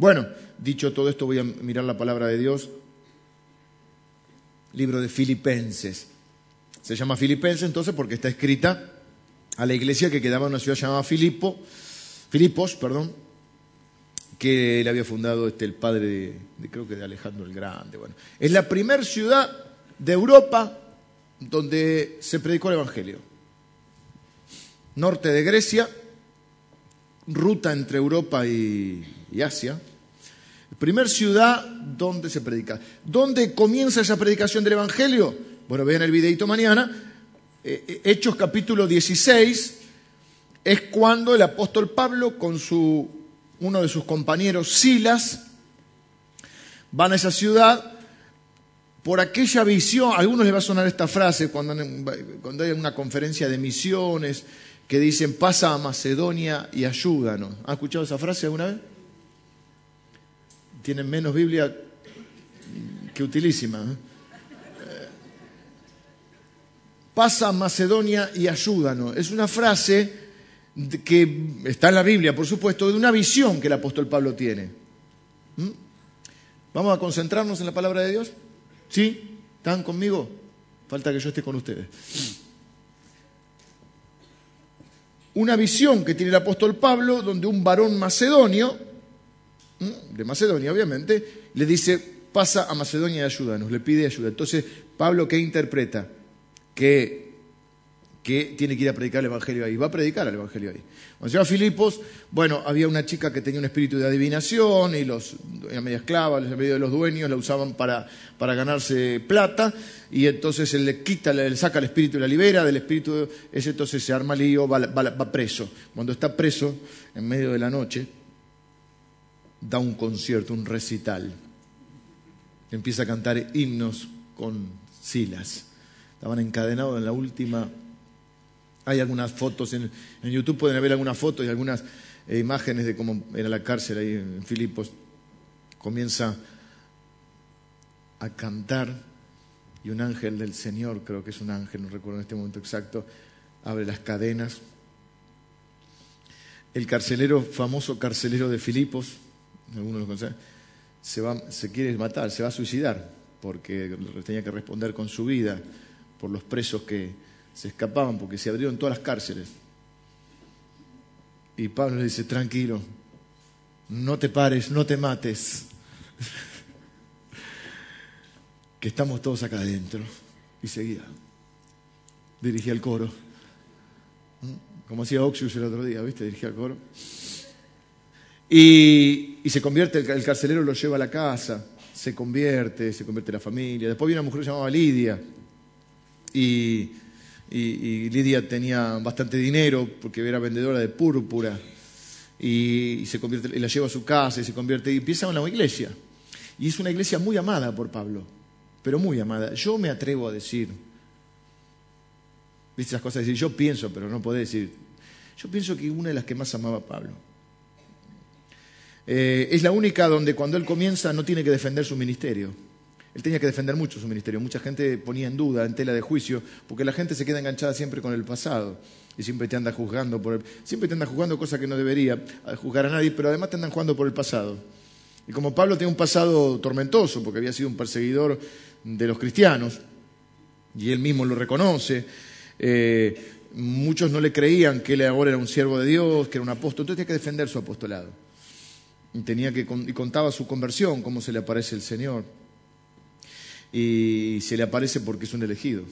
Bueno, dicho todo esto, voy a mirar la palabra de Dios. Libro de Filipenses. Se llama Filipenses entonces porque está escrita a la iglesia que quedaba en una ciudad llamada Filipo, Filipos, perdón, que le había fundado este, el padre de, creo que de Alejandro el Grande. Bueno, es la primera ciudad de Europa donde se predicó el Evangelio. Norte de Grecia, ruta entre Europa y, Asia. Primer ciudad donde se predica. ¿Dónde comienza esa predicación del Evangelio? Bueno, vean el videito mañana. Eh, eh, Hechos capítulo 16 es cuando el apóstol Pablo con su uno de sus compañeros, Silas, van a esa ciudad por aquella visión, a algunos les va a sonar esta frase cuando, cuando hay una conferencia de misiones que dicen pasa a Macedonia y ayúdanos. ¿Han escuchado esa frase alguna vez? Tienen menos Biblia que utilísima. ¿eh? Pasa Macedonia y ayúdanos. Es una frase que está en la Biblia, por supuesto, de una visión que el apóstol Pablo tiene. ¿Mm? ¿Vamos a concentrarnos en la palabra de Dios? ¿Sí? ¿Están conmigo? Falta que yo esté con ustedes. Una visión que tiene el apóstol Pablo, donde un varón macedonio, de Macedonia obviamente, le dice, pasa a Macedonia y ayúdanos, le pide ayuda. Entonces, Pablo, ¿qué interpreta? Que que tiene que ir a predicar el Evangelio ahí. Va a predicar el Evangelio ahí. Cuando llegó a Filipos, bueno, había una chica que tenía un espíritu de adivinación y los, era media esclava, en medio de los dueños la usaban para, para ganarse plata y entonces él le quita, le saca el espíritu y la libera, del espíritu ese entonces se arma lío, va, va preso. Cuando está preso, en medio de la noche, da un concierto, un recital. Empieza a cantar himnos con Silas. Estaban encadenados en la última hay algunas fotos en, YouTube, pueden haber algunas fotos y algunas eh, imágenes de cómo era la cárcel ahí en Filipos. Comienza a cantar y un ángel del Señor, creo que es un ángel, no recuerdo en este momento exacto, abre las cadenas. El carcelero, famoso carcelero de Filipos, algunos conocen, se, va, se quiere matar, se va a suicidar, porque tenía que responder con su vida por los presos que, se escapaban porque se abrieron todas las cárceles. Y Pablo le dice, tranquilo, no te pares, no te mates, que estamos todos acá adentro. Y seguía, dirigía el coro, como hacía Oxius el otro día, ¿viste? Dirigía el coro. Y, se convierte, el, carcelero lo lleva a la casa, se convierte, se convierte en la familia. Después viene una mujer llamada Lidia. Y y, Lidia tenía bastante dinero porque era vendedora de púrpura y, se convierte, la lleva a su casa y se convierte y empieza una iglesia. Y es una iglesia muy amada por Pablo, pero muy amada. Yo me atrevo a decir, viste esas cosas, decir, yo pienso, pero no puedo decir. Yo pienso que una de las que más amaba a Pablo. Eh, es la única donde cuando él comienza no tiene que defender su ministerio él tenía que defender mucho su ministerio. Mucha gente ponía en duda, en tela de juicio, porque la gente se queda enganchada siempre con el pasado y siempre te anda juzgando por el, siempre te anda juzgando cosas que no debería juzgar a nadie, pero además te andan jugando por el pasado. Y como Pablo tiene un pasado tormentoso, porque había sido un perseguidor de los cristianos, y él mismo lo reconoce, eh, muchos no le creían que él ahora era un siervo de Dios, que era un apóstol, entonces tenía que defender su apostolado. Y, tenía que, y contaba su conversión, cómo se le aparece el Señor y se le aparece porque es un elegido.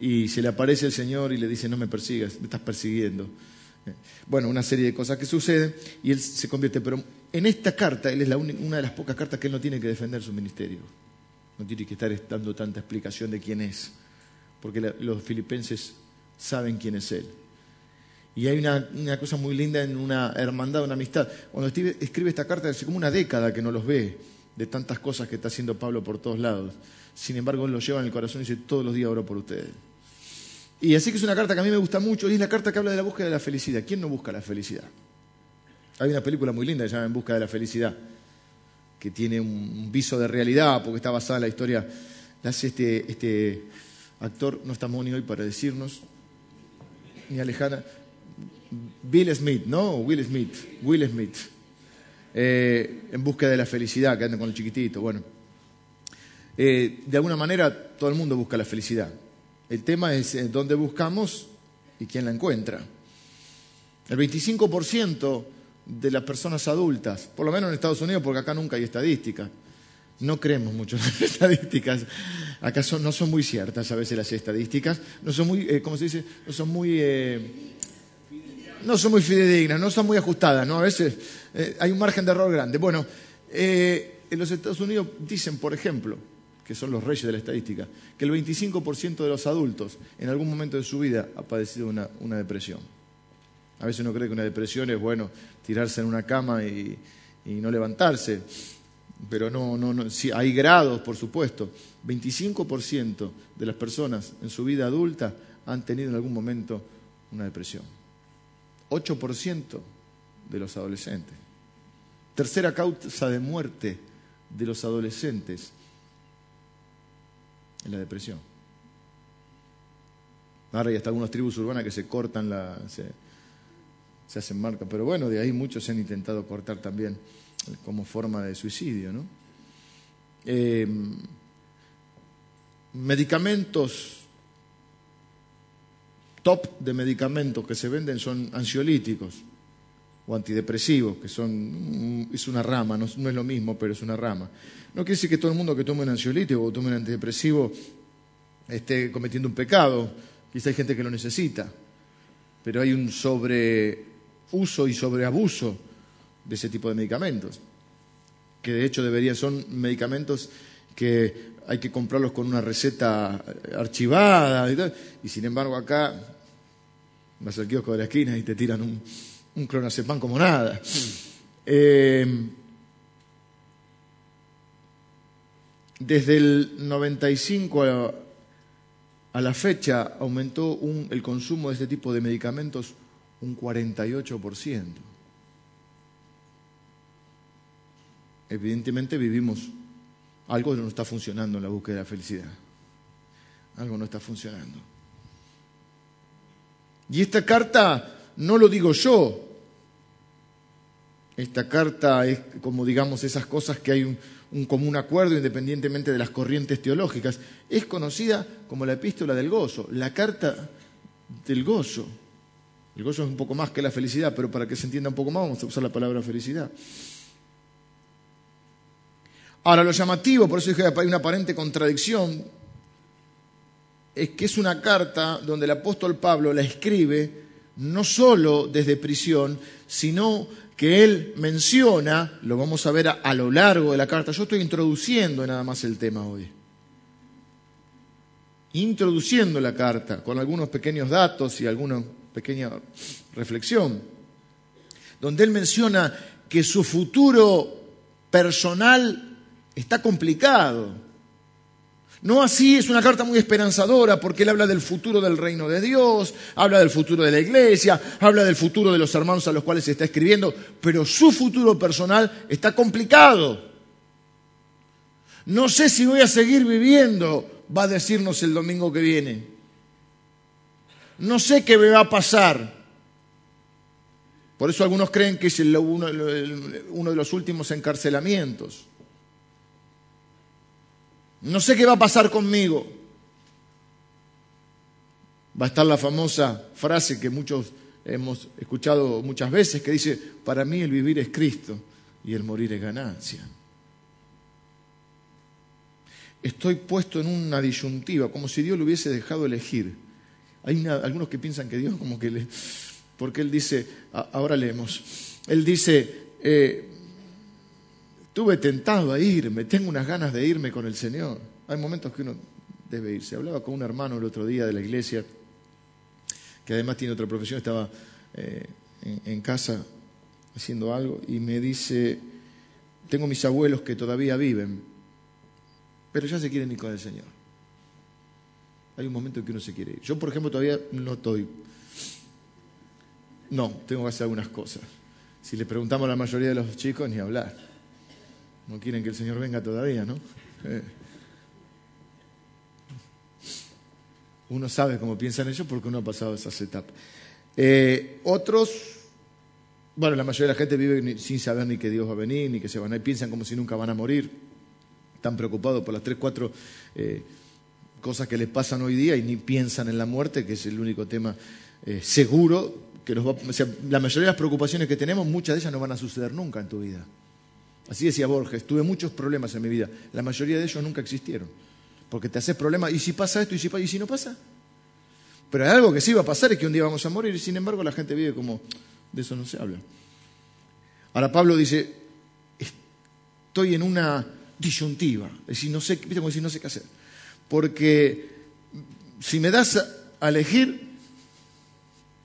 Y se le aparece el Señor y le dice, no me persigas, me estás persiguiendo. Bueno, una serie de cosas que suceden y él se convierte, pero en esta carta, él es la una de las pocas cartas que él no tiene que defender su ministerio. No tiene que estar dando tanta explicación de quién es, porque los filipenses saben quién es él. Y hay una, una, cosa muy linda en una hermandad, una amistad. Cuando escribe esta carta, hace como una década que no los ve de tantas cosas que está haciendo Pablo por todos lados. Sin embargo, él lo lleva en el corazón y dice, todos los días oro por ustedes. Y así que es una carta que a mí me gusta mucho y es la carta que habla de la búsqueda de la felicidad. ¿Quién no busca la felicidad? Hay una película muy linda que se llama En busca de la felicidad, que tiene un viso de realidad porque está basada en la historia. La hace este, este actor, no está Moni hoy para decirnos, ni Alejandra. Bill Smith, ¿no? Will Smith, Will Smith. eh, en búsqueda de la felicidad, que andan con el chiquitito. Bueno, eh, de alguna manera todo el mundo busca la felicidad. El tema es eh, dónde buscamos y quién la encuentra. El 25% de las personas adultas, por lo menos en Estados Unidos, porque acá nunca hay estadísticas, no creemos mucho en las estadísticas. Acá no son muy ciertas a veces las estadísticas. No son muy, ¿cómo se dice? No son muy... Eh, no son muy fidedignas, no son muy ajustadas, ¿no? A veces eh, hay un margen de error grande. Bueno, en los Estados Unidos dicen, por ejemplo, que son los reyes de la estadística, que el 25% de los adultos en algún momento de su vida ha padecido una, depresión. A veces uno cree que una depresión es, bueno, tirarse en una cama y, y no levantarse pero no, no, no, hay grados, por supuesto. 25% de las personas en su vida adulta han tenido en algún momento una depresión. 8% de los adolescentes. Tercera causa de muerte de los adolescentes es la depresión. Ahora hay hasta algunas tribus urbanas que se cortan la. se, se hacen marca, pero bueno, de ahí muchos se han intentado cortar también como forma de suicidio. ¿no? Eh, medicamentos, top de medicamentos que se venden son ansiolíticos o antidepresivos, que son, es una rama, no, es lo mismo, pero es una rama. No quiere decir que todo el mundo que tome un ansiolítico o tome un antidepresivo esté cometiendo un pecado, quizá hay gente que lo necesita, pero hay un sobreuso y sobreabuso de ese tipo de medicamentos, que de hecho deberían son medicamentos que hay que comprarlos con una receta archivada y sin embargo acá vas al kiosco de la esquina y te tiran un, un clonazepam como nada. Eh, desde el 95 a, a la fecha aumentó el consumo de este tipo de medicamentos un 48%. evidentemente vivimos algo que no está funcionando en la búsqueda de la felicidad. Algo no está funcionando. Y esta carta no lo digo yo. Esta carta es como digamos esas cosas que hay un, común acuerdo independientemente de las corrientes teológicas. Es conocida como la epístola del gozo, la carta del gozo. El gozo es un poco más que la felicidad, pero para que se entienda un poco más vamos a usar la palabra felicidad. Ahora, lo llamativo, por eso dije hay una aparente contradicción, es que es una carta donde el apóstol Pablo la escribe no solo desde prisión, sino que él menciona, lo vamos a ver a, lo largo de la carta, yo estoy introduciendo nada más el tema hoy, introduciendo la carta con algunos pequeños datos y alguna pequeña reflexión, donde él menciona que su futuro personal está complicado. No así, es una carta muy esperanzadora porque él habla del futuro del reino de Dios, habla del futuro de la iglesia, habla del futuro de los hermanos a los cuales se está escribiendo, pero su futuro personal está complicado. No sé si voy a seguir viviendo, va a decirnos el domingo que viene. No sé qué me va a pasar. Por eso algunos creen que es uno de los últimos encarcelamientos. No sé qué va a pasar conmigo. Va a estar la famosa frase que muchos hemos escuchado muchas veces que dice, para mí el vivir es Cristo y el morir es ganancia. Estoy puesto en una disyuntiva, como si Dios lo hubiese dejado elegir. Hay algunos que piensan que Dios como que le... Porque Él dice, ahora leemos, Él dice, eh, Estuve tentado a irme, tengo unas ganas de irme con el Señor. Hay momentos que uno debe irse. Hablaba con un hermano el otro día de la iglesia, que además tiene otra profesión, estaba eh, en, casa haciendo algo, y me dice, tengo mis abuelos que todavía viven, pero ya se quieren ir con el Señor. Hay un momento en que uno se quiere ir. Yo, por ejemplo, todavía no estoy. No, tengo que hacer algunas cosas. Si le preguntamos a la mayoría de los chicos, ni hablar. No quieren que el Señor venga todavía, ¿no? Uno sabe cómo piensan ellos porque uno ha pasado esas etapas. Eh, otros Bueno, la mayoría de la gente vive sin saber ni que Dios va a venir, ni que se van a ir, piensan como si nunca van a morir. Están preocupados por las tres, cuatro eh, cosas que les pasan hoy día y ni piensan en la muerte, que es el único tema eh, seguro. Que nos va, o sea, la mayoría de las preocupaciones que tenemos, muchas de ellas no van a suceder nunca en tu vida. Así decía Borges, tuve muchos problemas en mi vida. La mayoría de ellos nunca existieron. Porque te haces problemas, ¿y si pasa esto? ¿Y si, ¿Y si no pasa? Pero hay algo que sí va a pasar, es que un día vamos a morir, y sin embargo la gente vive como, de eso no se habla. Ahora Pablo dice, estoy en una disyuntiva, es decir, no sé, ¿viste decir, no sé qué hacer. Porque si me das a elegir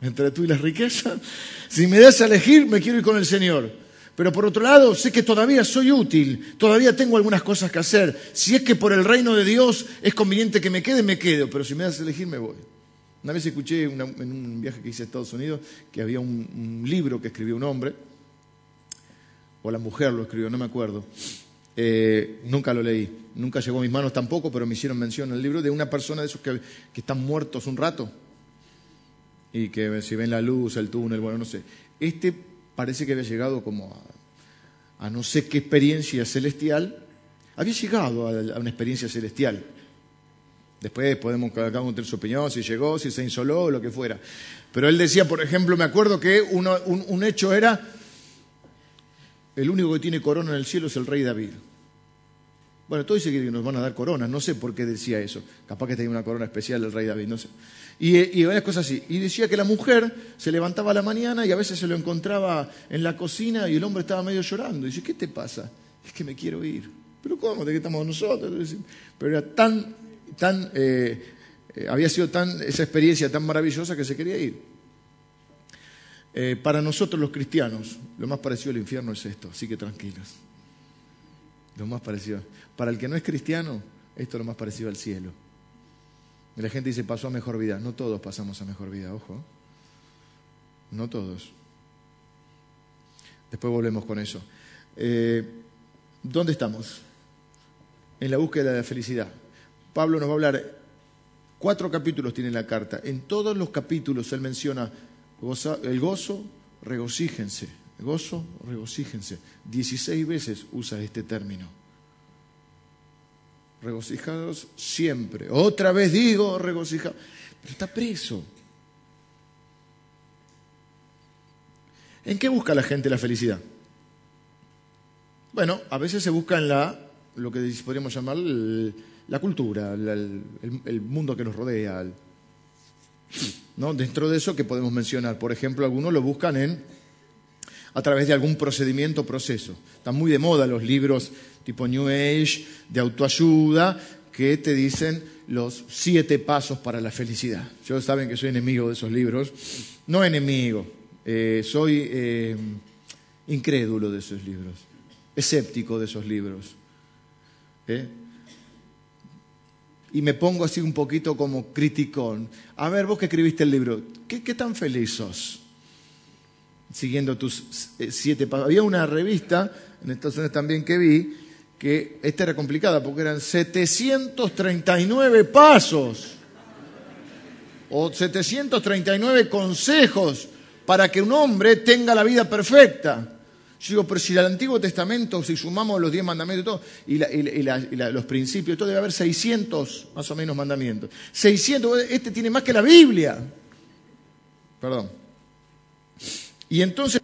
entre tú y las riquezas, si me das a elegir, me quiero ir con el Señor. Pero por otro lado, sé que todavía soy útil, todavía tengo algunas cosas que hacer. Si es que por el reino de Dios es conveniente que me quede, me quedo, pero si me das a elegir, me voy. Una vez escuché en un viaje que hice a Estados Unidos que había un, libro que escribió un hombre, o la mujer lo escribió, no me acuerdo. Eh, nunca lo leí, nunca llegó a mis manos tampoco, pero me hicieron mención en el libro de una persona de esos que, están muertos un rato y que si ven la luz, el túnel, bueno, no sé. Este parece que había llegado como a, no sé qué experiencia celestial, había llegado a una experiencia celestial Después podemos cada uno tener su opinión, si llegó, si se insoló, lo que fuera. Pero él decía, por ejemplo, me acuerdo que un, hecho era, el único que tiene corona en el cielo es el rey David. Bueno, todo dice que nos van a dar corona, no sé por qué decía eso. Capaz que tenía una corona especial el rey David, no sé. Y, varias cosas así. Y decía que la mujer se levantaba a la mañana y a veces se lo encontraba en la cocina y el hombre estaba medio llorando. Y dice, ¿qué te pasa? Es que me quiero ir. ¿Pero cómo? ¿De qué estamos nosotros? Pero era tan tan, eh, eh, había sido tan, esa experiencia tan maravillosa que se quería ir. Eh, para nosotros los cristianos, lo más parecido al infierno es esto, así que tranquilos. Lo más parecido. Para el que no es cristiano, esto es lo más parecido al cielo. La gente dice, pasó a mejor vida. No todos pasamos a mejor vida, ojo. No todos. Después volvemos con eso. ¿Dónde estamos? En la búsqueda de la felicidad. Pablo nos va a hablar, cuatro capítulos tiene la carta, en todos los capítulos él menciona el gozo, regocíjense, gozo, regocíjense. Dieciséis veces usa este término. Regocijados siempre. Otra vez digo regocijados. Pero está preso. ¿En qué busca la gente la felicidad? Bueno, a veces se busca en la, lo que podríamos llamar la cultura, el, mundo que nos rodea. ¿no? Dentro de eso, que podemos mencionar? Por ejemplo, algunos lo buscan en a través de algún procedimiento o proceso. Están muy de moda los libros tipo New Age, de autoayuda, que te dicen los siete pasos para la felicidad. Yo saben que soy enemigo de esos libros. No enemigo, eh, soy eh, incrédulo de esos libros, escéptico de esos libros. ¿eh? y me pongo así un poquito como criticón. A ver, vos que escribiste el libro, ¿qué, tan feliz sos? Siguiendo tus eh, siete pasos. Había una revista en Estados Unidos también que vi, que esta era complicada porque eran 739 pasos o 739 consejos para que un hombre tenga la vida perfecta. Yo digo, pero si al Antiguo Testamento, si sumamos los diez mandamientos y todo, y, los principios, todo debe haber 600 más o menos mandamientos. 600, este tiene más que la Biblia. Perdón. Y entonces...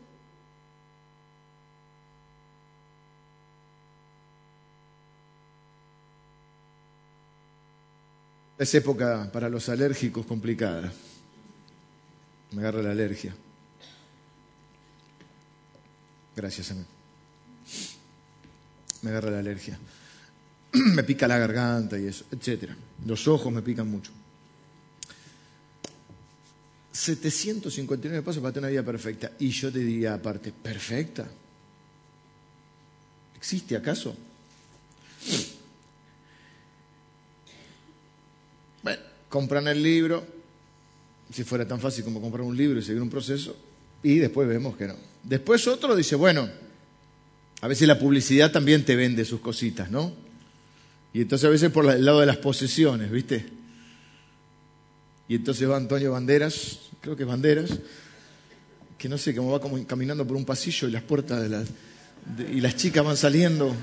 Es época para los alérgicos complicada. Me agarra la alergia. Gracias, mí. Me agarra la alergia. me pica la garganta y eso, etc. Los ojos me pican mucho. 759 pasos para tener una vida perfecta. Y yo te diría aparte, ¿perfecta? ¿Existe acaso? Bueno, compran el libro, si fuera tan fácil como comprar un libro y seguir un proceso, y después vemos que no. Después otro dice, bueno, a veces la publicidad también te vende sus cositas, ¿no? Y entonces a veces por el lado de las posesiones, ¿viste? Y entonces va Antonio Banderas, creo que Banderas, que no sé, cómo va caminando por un pasillo y las puertas de las, y las chicas van saliendo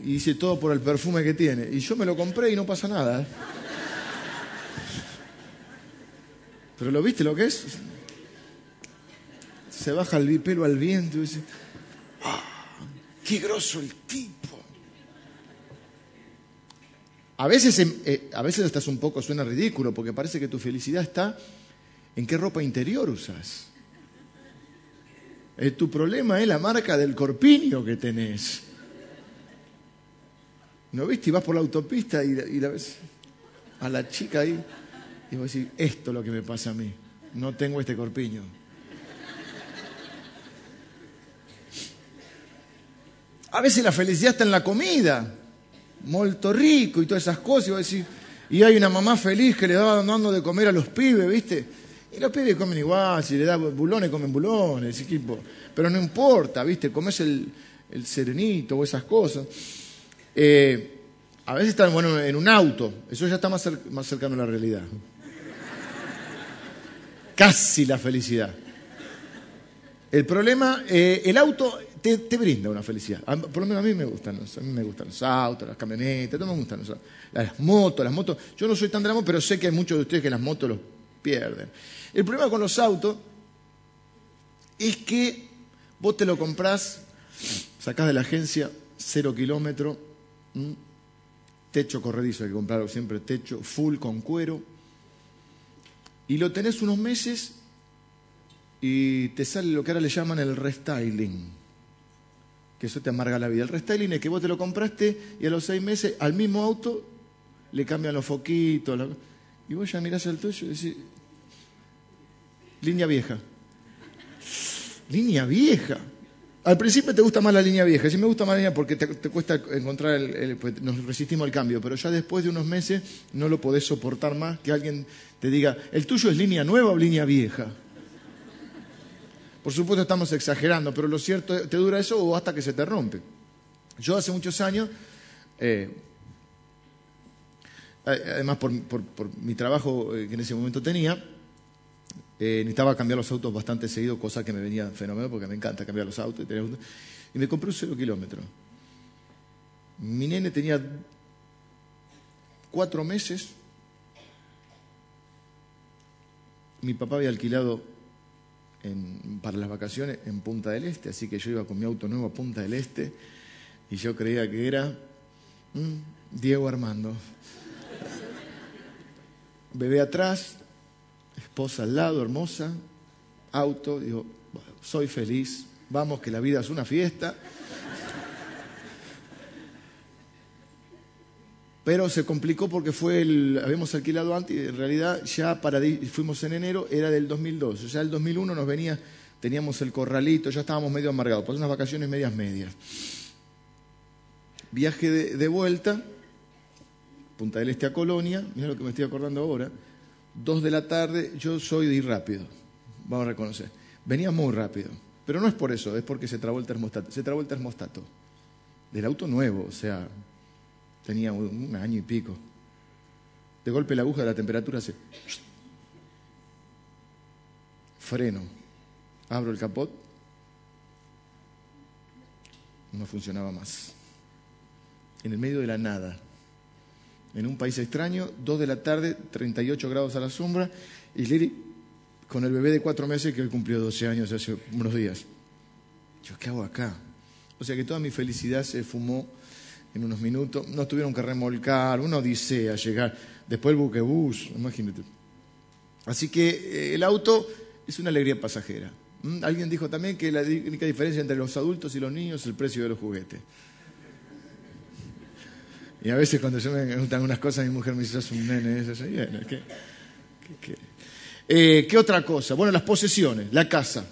y dice todo por el perfume que tiene. Y yo me lo compré y no pasa nada. Pero lo viste lo que es? Se baja el pelo al viento y dice, ¡ah! ¡Qué groso el tipo! A veces, eh, a veces estás un poco, suena ridículo, porque parece que tu felicidad está en qué ropa interior usas. Eh, tu problema es la marca del corpiño que tenés. ¿No viste? Y vas por la autopista y, la ves a la chica ahí y vos decís, esto es lo que me pasa a mí. No tengo este corpiño. A veces la felicidad está en la comida molto rico y todas esas cosas. Y, y hay una mamá feliz que le va dando de comer a los pibes, ¿viste? Y los pibes comen igual, si le da bulones, comen bulones, equipo. Pero no importa, ¿viste? Comes el, el serenito o esas cosas. Eh, a veces están bueno, en un auto, eso ya está más, más cercano a la realidad. Casi la felicidad. El problema, eh, el auto te, brinda una felicidad. por lo menos a mí me gustan, a mí me gustan los autos, las camionetas, todo me gustan las motos, las motos. Yo no soy tan moto, pero sé que hay muchos de ustedes que las motos los pierden. El problema con los autos es que vos te lo comprás, sacás de la agencia, cero kilómetro, techo corredizo, hay que comprarlo siempre, techo full con cuero, y lo tenés unos meses y te sale lo que ahora le llaman el restyling que eso te amarga la vida. El restyling es que vos te lo compraste y a los seis meses al mismo auto le cambian los foquitos. Y vos ya mirás el tuyo y decís, línea vieja. Línea vieja. Al principio te gusta más la línea vieja. Sí me gusta más la línea porque te, cuesta encontrar el, pues nos resistimos al cambio. Pero ya después de unos meses no lo podés soportar más que alguien te diga, ¿el tuyo es línea nueva o línea vieja? Por supuesto estamos exagerando, pero lo cierto, te dura eso o hasta que se te rompe. Yo hace muchos años, eh, además por, mi trabajo eh, que en ese momento tenía, eh, necesitaba cambiar los autos bastante seguido, cosa que me venía fenómeno porque me encanta cambiar los autos. Y, y me compré un cero kilómetro. Mi nene tenía cuatro meses. Mi papá había alquilado para las vacaciones en Punta del Este, así que yo iba con mi auto nuevo a Punta del Este y yo creía que era Diego Armando. Bebé atrás, esposa al lado, hermosa, auto, digo, soy feliz, vamos que la vida es una fiesta. Pero se complicó porque fue el, habíamos alquilado antes y en realidad ya para, fuimos en enero, era del 2002. Ya el 2001 nos venía, teníamos el corralito, ya estábamos medio amargados, pues unas vacaciones medias medias. Viaje de, vuelta, Punta del Este a Colonia, mira lo que me estoy acordando ahora, dos de la tarde, yo soy de ir rápido, vamos a reconocer. Venía muy rápido, pero no es por eso, es porque se trabó el termostato. Se trabó el termostato del auto nuevo, o sea, Tenía un año y pico. De golpe la aguja de la temperatura hace... Freno. Abro el capot. No funcionaba más. En el medio de la nada. En un país extraño, dos de la tarde, 38 grados a la sombra, y Lili con el bebé de cuatro meses que hoy cumplió 12 años hace unos días. Yo, ¿qué hago acá? O sea que toda mi felicidad se fumó en unos minutos. Nos tuvieron que remolcar, una odisea llegar. Después el buquebús, imagínate. Así que eh, el auto es una alegría pasajera. ¿Mm? Alguien dijo también que la única diferencia entre los adultos y los niños es el precio de los juguetes. Y a veces cuando yo me gustan unas cosas, mi mujer me dice, sos un nene. Eso, ¿qué, eh, ¿Qué otra cosa? Bueno, las posesiones, la casa.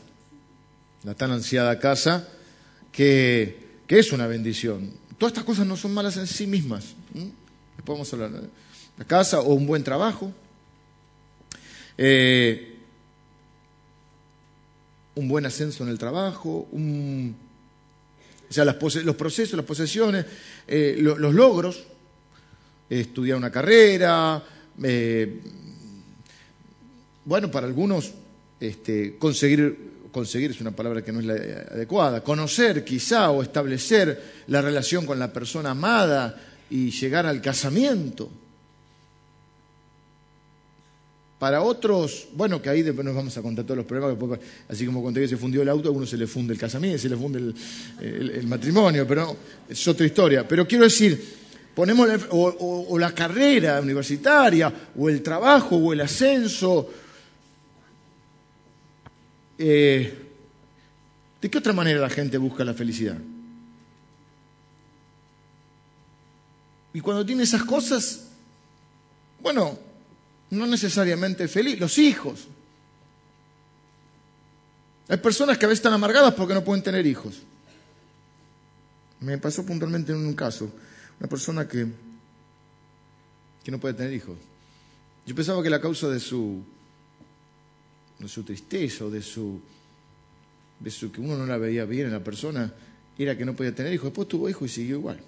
La tan ansiada casa, que, que es una bendición. Todas estas cosas no son malas en sí mismas. Podemos hablar de la casa o un buen trabajo. Eh, un buen ascenso en el trabajo, o sea, los procesos, las posesiones, eh, los logros, estudiar una carrera, eh, bueno, para algunos este, conseguir conseguir es una palabra que no es la adecuada, conocer quizá o establecer la relación con la persona amada y llegar al casamiento. Para otros, bueno, que ahí después nos vamos a contar todos los problemas, así como conté que se fundió el auto, a uno se le funde el casamiento, se le funde el, matrimonio, pero es otra historia. Pero quiero decir, ponemos o, la carrera universitaria, o el trabajo, o el ascenso. Eh, ¿De qué otra manera la gente busca la felicidad? Y cuando tiene esas cosas, bueno, no necesariamente feliz, los hijos. Hay personas que a veces están amargadas porque no pueden tener hijos. Me pasó puntualmente en un caso, una persona que, que no puede tener hijos. Yo pensaba que la causa de su, de su tristeza o de su, de su que uno no la veía bien en la persona era que no podía tener hijos. Después tuvo hijos y siguió igual.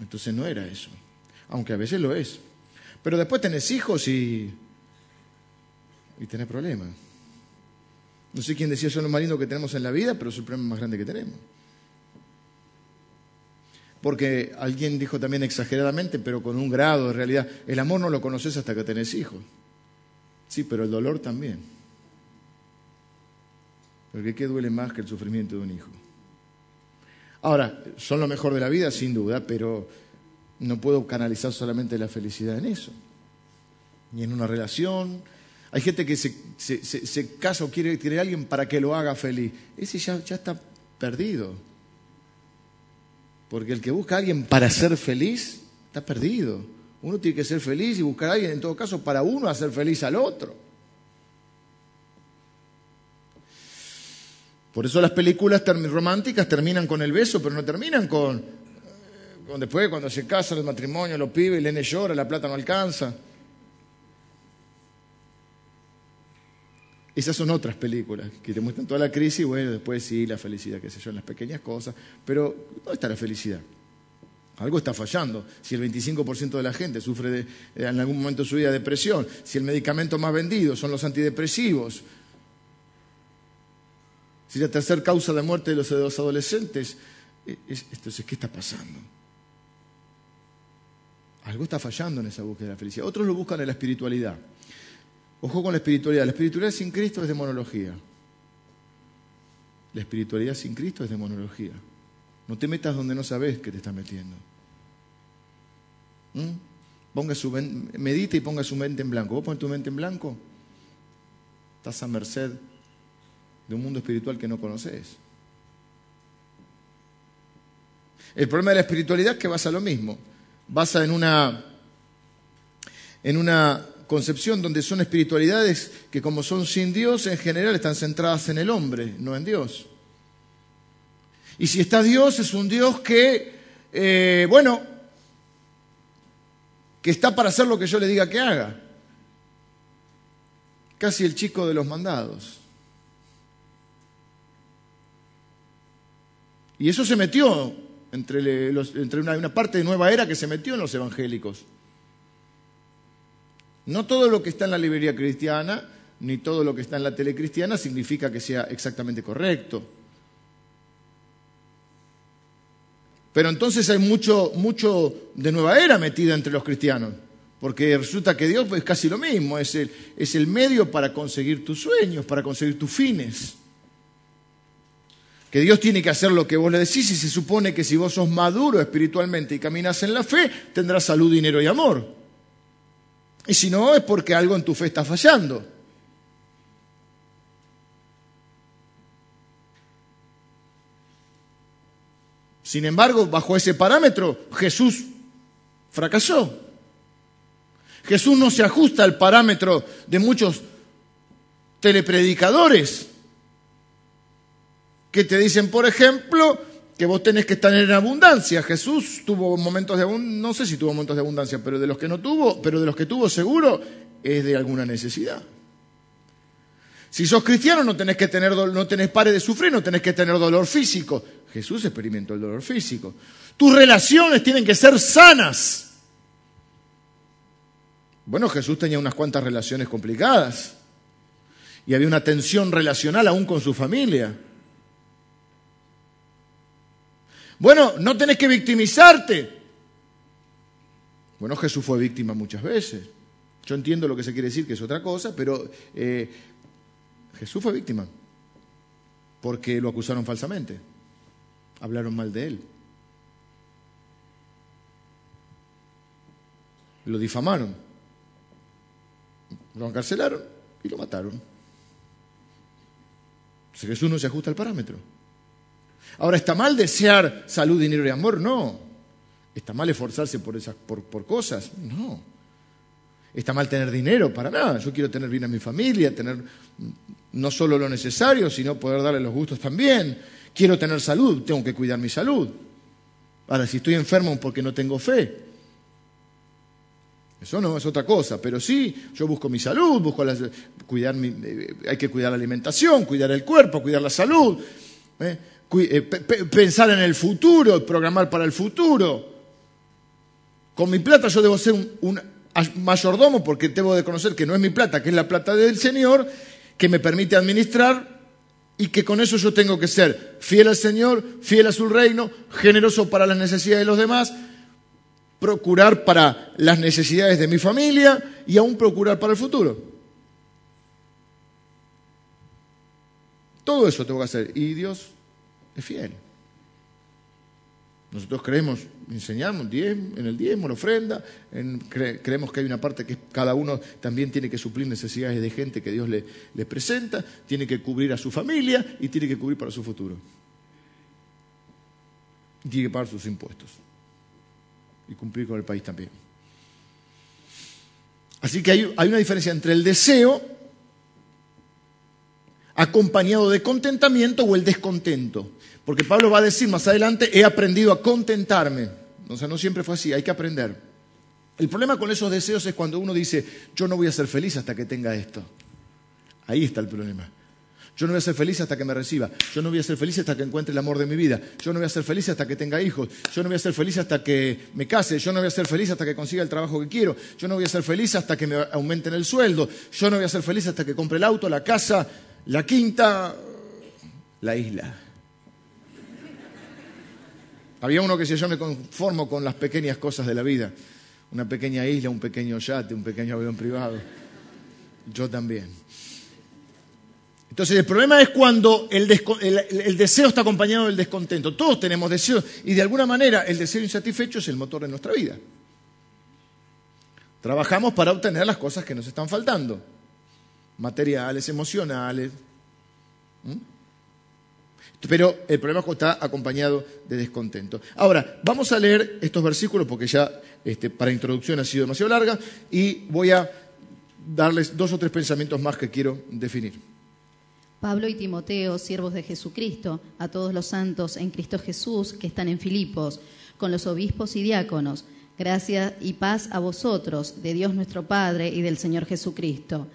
Entonces no era eso, aunque a veces lo es. Pero después tenés hijos y, y tenés problemas. No sé quién decía eso lo más que tenemos en la vida, pero es el problema más grande que tenemos. Porque alguien dijo también exageradamente, pero con un grado de realidad, el amor no lo conoces hasta que tenés hijos. Sí, pero el dolor también. Porque ¿qué duele más que el sufrimiento de un hijo? Ahora, son lo mejor de la vida, sin duda, pero no puedo canalizar solamente la felicidad en eso. Ni en una relación. Hay gente que se, casa o quiere tener a alguien para que lo haga feliz. Ese ya, ya está perdido. Porque el que busca a alguien para ser feliz, está perdido. Uno tiene que ser feliz y buscar a alguien, en todo caso, para uno hacer feliz al otro. Por eso las películas románticas terminan con el beso, pero no terminan con, con después cuando se casan el matrimonio, los pibes, el nene llora, la plata no alcanza. Esas son otras películas que te muestran toda la crisis y bueno, después sí, la felicidad, qué sé yo, en las pequeñas cosas. Pero ¿dónde está la felicidad? Algo está fallando. Si el 25% de la gente sufre de, en algún momento de su vida depresión, si el medicamento más vendido son los antidepresivos, si la tercera causa de muerte de los, adolescentes, e, entonces, ¿qué está pasando? Algo está fallando en esa búsqueda de la felicidad. Otros lo buscan en la espiritualidad. Ojo con la espiritualidad. La espiritualidad sin Cristo es demonología. La espiritualidad sin Cristo es demonología. No te metas donde no sabes que te estás metiendo. ¿Mm? Ponga su, medite y ponga su mente en blanco. ¿Vos pones tu mente en blanco? Estás a merced de un mundo espiritual que no conoces. El problema de la espiritualidad es que basa lo mismo. Basa en una, en una concepción donde son espiritualidades que como son sin Dios, en general están centradas en el hombre, no en Dios. Y si está Dios, es un Dios que, eh, bueno, que está para hacer lo que yo le diga que haga. Casi el chico de los mandados. Y eso se metió entre, una, parte de nueva era que se metió en los evangélicos. No todo lo que está en la librería cristiana, ni todo lo que está en la tele cristiana significa que sea exactamente correcto. Pero entonces hay mucho, mucho de nueva era metida entre los cristianos, porque resulta que Dios es casi lo mismo, es el, es el medio para conseguir tus sueños, para conseguir tus fines que Dios tiene que hacer lo que vos le decís y se supone que si vos sos maduro espiritualmente y caminas en la fe, tendrás salud, dinero y amor. Y si no, es porque algo en tu fe está fallando. Sin embargo, bajo ese parámetro, Jesús fracasó. Jesús no se ajusta al parámetro de muchos telepredicadores que te dicen, por ejemplo, que vos tenés que estar en abundancia. Jesús tuvo momentos de abundancia, no sé si tuvo momentos de abundancia, pero de los que no tuvo, pero de los que tuvo seguro es de alguna necesidad. Si sos cristiano no tenés que tener no tenés pare de sufrir, no tenés que tener dolor físico. Jesús experimentó el dolor físico. Tus relaciones tienen que ser sanas. Bueno, Jesús tenía unas cuantas relaciones complicadas. y había una tensión relacional aún con su familia. Bueno, no tenés que victimizarte. Bueno, Jesús fue víctima muchas veces. Yo entiendo lo que se quiere decir, que es otra cosa, pero eh, Jesús fue víctima porque lo acusaron falsamente, hablaron mal de él, lo difamaron, lo encarcelaron y lo mataron. Jesús no se ajusta al parámetro. Ahora, ¿está mal desear salud, dinero y amor? No. ¿Está mal esforzarse por, esas, por, por cosas? No. ¿Está mal tener dinero? Para nada. Yo quiero tener bien a mi familia, tener no solo lo necesario, sino poder darle los gustos también. Quiero tener salud, tengo que cuidar mi salud. Ahora, si estoy enfermo porque no tengo fe, eso no es otra cosa, pero sí, yo busco mi salud, busco cuidar mi, eh, hay que cuidar la alimentación, cuidar el cuerpo, cuidar la salud, ¿eh? Eh, pensar en el futuro, programar para el futuro. Con mi plata yo debo ser un mayordomo porque debo de conocer que no es mi plata, que es la plata del Señor, que me permite administrar y que con eso yo tengo que ser fiel al Señor, fiel a su reino, generoso para las necesidades de los demás, procurar para las necesidades de mi familia y aún procurar para el futuro. Todo eso tengo que hacer y Dios es fiel. Nosotros creemos, enseñamos en el diezmo, la ofrenda, creemos que hay una parte que cada uno también tiene que suplir necesidades de gente que Dios le, presenta, tiene que cubrir a su familia y tiene que cubrir para su futuro. Y tiene que pagar sus impuestos y cumplir con el país también. Así que hay una diferencia entre el deseo acompañado de contentamiento o el descontento. Porque Pablo va a decir más adelante, he aprendido a contentarme. O sea, no siempre fue así, hay que aprender. El problema con esos deseos es cuando uno dice, yo no voy a ser feliz hasta que tenga esto. Ahí está el problema. Yo no voy a ser feliz hasta que me reciba. Yo no voy a ser feliz hasta que encuentre el amor de mi vida. Yo no voy a ser feliz hasta que tenga hijos. Yo no voy a ser feliz hasta que me case. Yo no voy a ser feliz hasta que consiga el trabajo que quiero. Yo no voy a ser feliz hasta que me aumenten el sueldo. Yo no voy a ser feliz hasta que compre el auto, la casa, la quinta, la isla. Había uno que decía, yo me conformo con las pequeñas cosas de la vida. Una pequeña isla, un pequeño yate, un pequeño avión privado. Yo también. Entonces el problema es cuando el, deseo está acompañado del descontento. Todos tenemos deseos y de alguna manera el deseo insatisfecho es el motor de nuestra vida. Trabajamos para obtener las cosas que nos están faltando materiales, emocionales. Pero el problema está acompañado de descontento. Ahora, vamos a leer estos versículos porque ya este, para introducción ha sido demasiado larga y voy a darles dos o tres pensamientos más que quiero definir. Pablo y Timoteo, siervos de Jesucristo, a todos los santos en Cristo Jesús que están en Filipos, con los obispos y diáconos, gracia y paz a vosotros, de Dios nuestro Padre y del Señor Jesucristo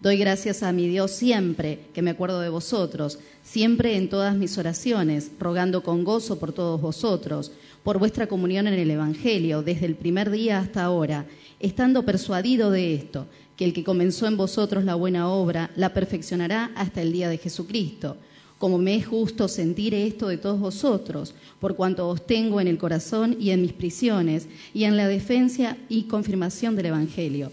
Doy gracias a mi Dios siempre que me acuerdo de vosotros, siempre en todas mis oraciones, rogando con gozo por todos vosotros, por vuestra comunión en el Evangelio, desde el primer día hasta ahora, estando persuadido de esto, que el que comenzó en vosotros la buena obra, la perfeccionará hasta el día de Jesucristo. Como me es justo sentir esto de todos vosotros, por cuanto os tengo en el corazón y en mis prisiones, y en la defensa y confirmación del Evangelio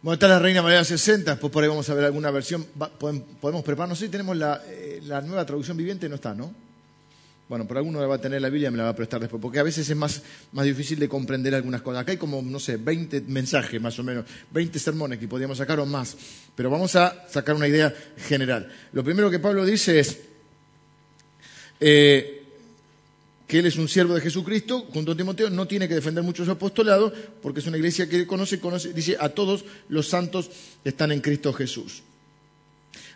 Bueno, está la Reina María 60, después por ahí vamos a ver alguna versión. podemos prepararnos. Sí, tenemos eh, la, nueva traducción viviente, no está, ¿no? Bueno, por alguno va a tener la Biblia, me la va a prestar después, porque a veces es más, más difícil de comprender algunas cosas. Acá hay como, no sé, 20 mensajes más o menos, 20 sermones que podríamos sacar o más, pero vamos a sacar una idea general. Lo primero que Pablo dice es, eh, que él es un siervo de Jesucristo, junto a Timoteo, no tiene que defender mucho su apostolado, porque es una iglesia que conoce, conoce, dice, a todos los santos están en Cristo Jesús.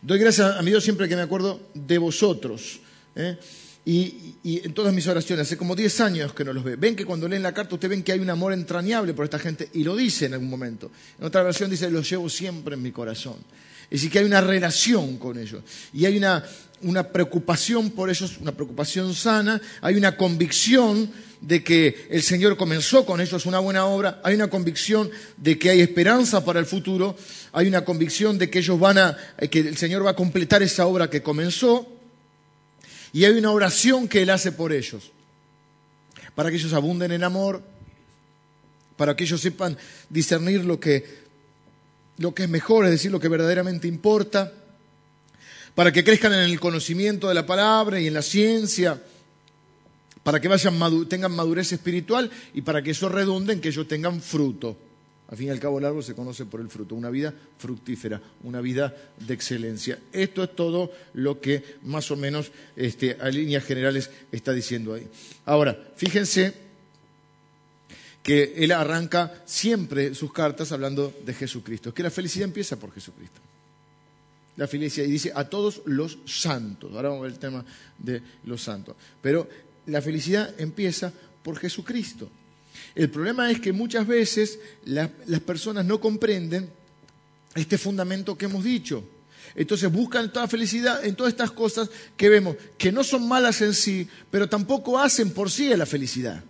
Doy gracias a mi Dios siempre que me acuerdo de vosotros. ¿eh? Y, en todas mis oraciones, hace como 10 años que no los ve. Ven que cuando leen la carta, ustedes ven que hay un amor entrañable por esta gente y lo dice en algún momento. En otra versión dice, los llevo siempre en mi corazón. Es decir, que hay una relación con ellos. Y hay una, una preocupación por ellos, una preocupación sana, hay una convicción de que el Señor comenzó con ellos una buena obra, hay una convicción de que hay esperanza para el futuro, hay una convicción de que ellos van a, que el Señor va a completar esa obra que comenzó, y hay una oración que Él hace por ellos, para que ellos abunden en amor, para que ellos sepan discernir lo que, lo que es mejor, es decir, lo que verdaderamente importa. Para que crezcan en el conocimiento de la palabra y en la ciencia, para que tengan madurez espiritual y para que eso redunde en que ellos tengan fruto. Al fin y al cabo el árbol se conoce por el fruto, una vida fructífera, una vida de excelencia. Esto es todo lo que más o menos este, a líneas generales está diciendo ahí. Ahora, fíjense que él arranca siempre sus cartas hablando de Jesucristo, es que la felicidad empieza por Jesucristo la felicidad y dice a todos los santos. Ahora vamos a ver el tema de los santos. Pero la felicidad empieza por Jesucristo. El problema es que muchas veces las personas no comprenden este fundamento que hemos dicho. Entonces buscan toda felicidad en todas estas cosas que vemos, que no son malas en sí, pero tampoco hacen por sí la felicidad.